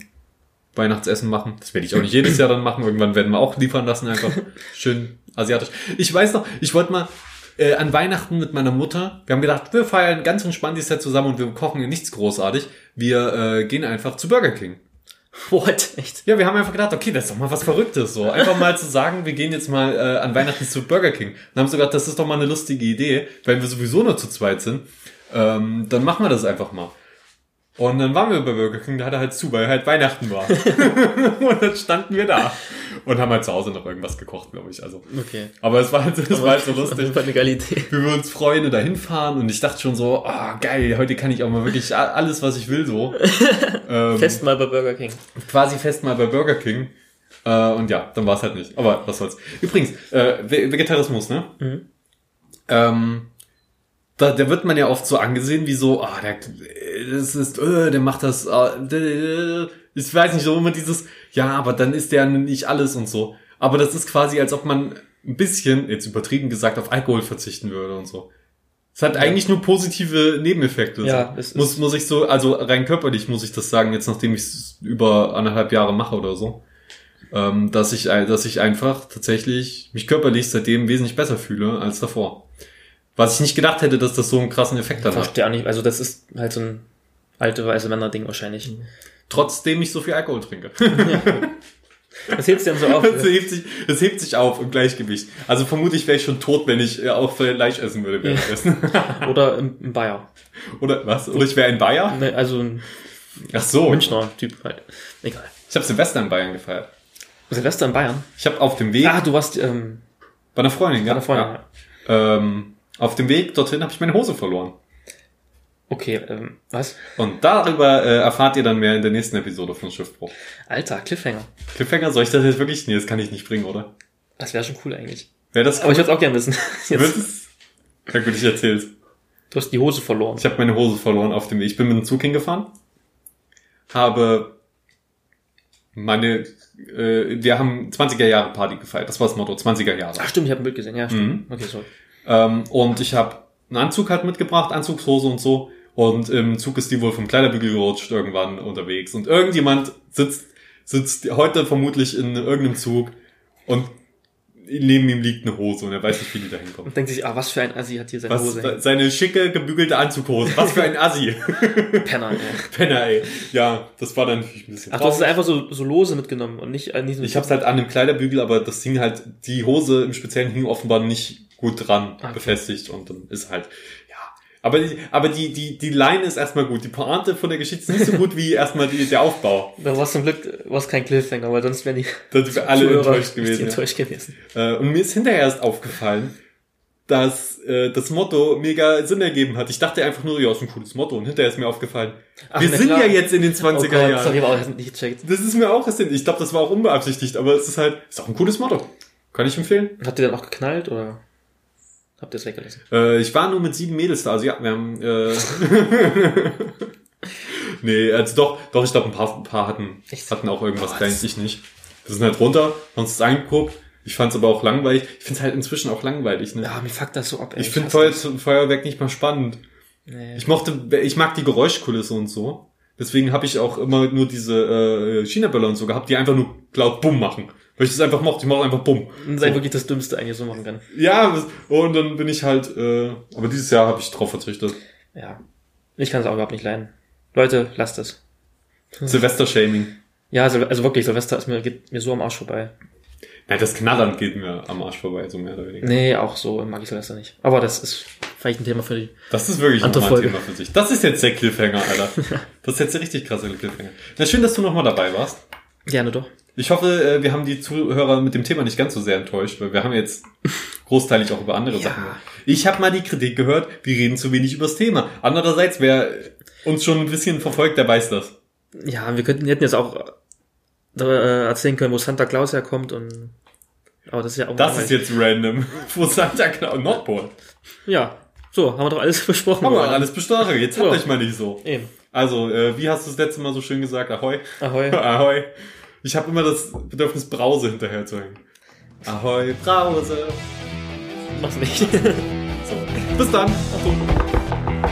Weihnachtsessen machen. Das werde ich auch nicht jedes Jahr dann machen. Irgendwann werden wir auch liefern lassen, einfach schön asiatisch. Ich weiß noch, ich wollte mal äh, an Weihnachten mit meiner Mutter, wir haben gedacht, wir feiern ganz entspannt die Set zusammen und wir kochen nichts großartig. Wir äh, gehen einfach zu Burger King. What? Echt? Ja, wir haben einfach gedacht, okay, das ist doch mal was Verrücktes, so. Einfach mal zu sagen, wir gehen jetzt mal äh, an Weihnachten zu Burger King. Dann haben sie gedacht, das ist doch mal eine lustige Idee, weil wir sowieso nur zu zweit sind. Ähm, dann machen wir das einfach mal. Und dann waren wir bei Burger King, da hat er halt zu, weil halt Weihnachten war. und dann standen wir da und haben halt zu Hause noch irgendwas gekocht, glaube ich. Also. Okay. Aber es war halt, es war halt so lustig. War eine. Wie wir uns Freunde dahin fahren und ich dachte schon so, ah oh, geil, heute kann ich auch mal wirklich alles, was ich will, so. ähm, fest mal bei Burger King. Quasi fest mal bei Burger King. Äh, und ja, dann war es halt nicht. Aber was soll's. Übrigens, äh, Vegetarismus, ne? Mhm. Ähm, da, da wird man ja oft so angesehen wie so, ah, der, das ist, äh, der macht das, äh, ich weiß nicht, so immer dieses, ja, aber dann ist der nicht alles und so. Aber das ist quasi, als ob man ein bisschen, jetzt übertrieben gesagt, auf Alkohol verzichten würde und so. Es hat ja. eigentlich nur positive Nebeneffekte. Ja, es muss, muss ich so, also rein körperlich muss ich das sagen, jetzt nachdem ich es über anderthalb Jahre mache oder so. Ähm, dass ich, dass ich einfach tatsächlich mich körperlich seitdem wesentlich besser fühle als davor. Was ich nicht gedacht hätte, dass das so einen krassen Effekt hat. Verstehe auch nicht. Also das ist halt so ein alte weiße Männer-Ding wahrscheinlich. Trotzdem ich so viel Alkohol trinke. Ja. Das hebt sich dann so auf. Das hebt sich, das hebt sich auf im Gleichgewicht. Also vermutlich wäre ich schon tot, wenn ich äh, auch Fleisch essen würde währenddessen. Oder im, im Bayer. Oder was? Oder ich wäre ein Bayer? Nee, also ein Ach so. Münchner Typ halt. Egal. Ich habe Silvester in Bayern gefeiert. Silvester in Bayern? Ich habe auf dem Weg. Ah, du warst ähm, bei einer Freundin, ja. Bei einer Freundin, ja. ja. Ähm, auf dem Weg dorthin habe ich meine Hose verloren. Okay, ähm, was? Und darüber äh, erfahrt ihr dann mehr in der nächsten Episode von Schiffbruch. Alter, Cliffhanger. Cliffhanger, soll ich das jetzt wirklich? Nee, das kann ich nicht bringen, oder? Das wäre schon cool eigentlich. Wäre das cool? Aber ich würde auch gerne wissen. Jetzt. Ja gut, ich erzähl's. Du hast die Hose verloren. Ich habe meine Hose verloren auf dem Weg. Ich bin mit dem Zug hingefahren, habe meine, äh, wir haben 20er Jahre Party gefeiert. Das war das Motto, 20er Jahre. Ach stimmt, ich habe ein Bild gesehen. Ja, stimmt. Mhm. Okay, sorry. Ähm, und ich habe einen Anzug halt mitgebracht, Anzugshose und so. Und im Zug ist die wohl vom Kleiderbügel gerutscht irgendwann unterwegs. Und irgendjemand sitzt, sitzt heute vermutlich in irgendeinem Zug und neben ihm liegt eine Hose und er weiß nicht, wie die da hinkommt. Und denkt sich, ah, was für ein Assi hat hier seine was, Hose hängen. Seine schicke, gebügelte Anzughose. Was für ein Assi. Penner, ey. Penner, ey. Ja, das war dann natürlich ein bisschen Ach, du hast es einfach so, so lose mitgenommen und nicht an diesem... Ich hab's halt an dem Kleiderbügel, aber das hing halt, die Hose im Speziellen hing offenbar nicht gut dran okay. befestigt und dann ist halt, aber die, aber die, die, die Line ist erstmal gut. Die Pointe von der Geschichte ist nicht so gut wie erstmal die, der Aufbau. Da war zum Glück war's kein Cliffhanger, weil sonst wären die, Dann wären alle enttäuscht gewesen. enttäuscht gewesen. Äh, und mir ist hinterher erst aufgefallen, dass äh, das Motto mega Sinn ergeben hat. Ich dachte einfach nur, ja, ist ein cooles Motto. Und hinterher ist mir aufgefallen, Ach, wir sind klar. ja jetzt in den 20er oh Gott, Jahren. Sorry, aber auch nicht gecheckt. Das ist mir auch Sinn. Ich glaube, das war auch unbeabsichtigt, aber es ist halt, ist auch ein cooles Motto. Kann ich empfehlen. Habt ihr dann auch geknallt oder? Habt ihr es weggelassen? Äh, ich war nur mit sieben Mädels da, also ja, wir haben. Äh nee, also doch, doch, ich glaube, ein paar, ein paar hatten, Echt? hatten auch irgendwas oh, kleines, ich nicht. Wir sind halt runter, haben uns das angeguckt. Ich fand es aber auch langweilig. Ich finde es halt inzwischen auch langweilig. Ne? Ja, mir fuckt das so ab. Ey. Ich finde Feuer, Feuerwerk nicht mal spannend. Nee. Ich mochte, ich mag die Geräuschkulisse und so. Deswegen habe ich auch immer nur diese äh, China-Böller und so gehabt, die einfach nur laut Bumm machen. Weil ich das einfach mochte. Ich mache einfach bumm. Das ist so. wirklich das Dümmste eigentlich so machen kann. Ja, und dann bin ich halt, äh, aber dieses Jahr habe ich drauf verzichtet. Ja. Ich kann es auch überhaupt nicht leiden. Leute, lasst es. Silvester-Shaming. Ja, also, also wirklich, Silvester ist mir, geht mir so am Arsch vorbei. Ja, das Knattern geht mir am Arsch vorbei, so mehr oder weniger. Nee, auch so mag ich Silvester nicht. Aber das ist vielleicht ein Thema für die Das ist wirklich andere ein Folge. Thema für sich. Das ist jetzt der Cliffhanger, Alter. das ist jetzt der richtig krasse Cliffhanger. Na, schön, dass du nochmal dabei warst. Gerne doch. Ich hoffe, äh, wir haben die Zuhörer mit dem Thema nicht ganz so sehr enttäuscht, weil wir haben jetzt großteilig auch über andere ja. Sachen. Ich habe mal die Kritik gehört, wir reden zu wenig über das Thema. Andererseits, wer uns schon ein bisschen verfolgt, der weiß das. Ja, wir könnten hätten jetzt auch äh, erzählen können, wo Santa Claus herkommt und aber das ist ja auch Das ist jetzt random. wo Santa Claus Nordpol. Ja, so, haben wir doch alles besprochen. Haben wir alles besprochen. Jetzt so. habt euch mal nicht so. Eben. Also, äh, wie hast du das letzte Mal so schön gesagt? Ahoi. Ahoi. Ahoi. Ich habe immer das Bedürfnis, Brause hinterher zu hängen. Ahoi, Brause. Mach's nicht. so. Bis dann. Achtung.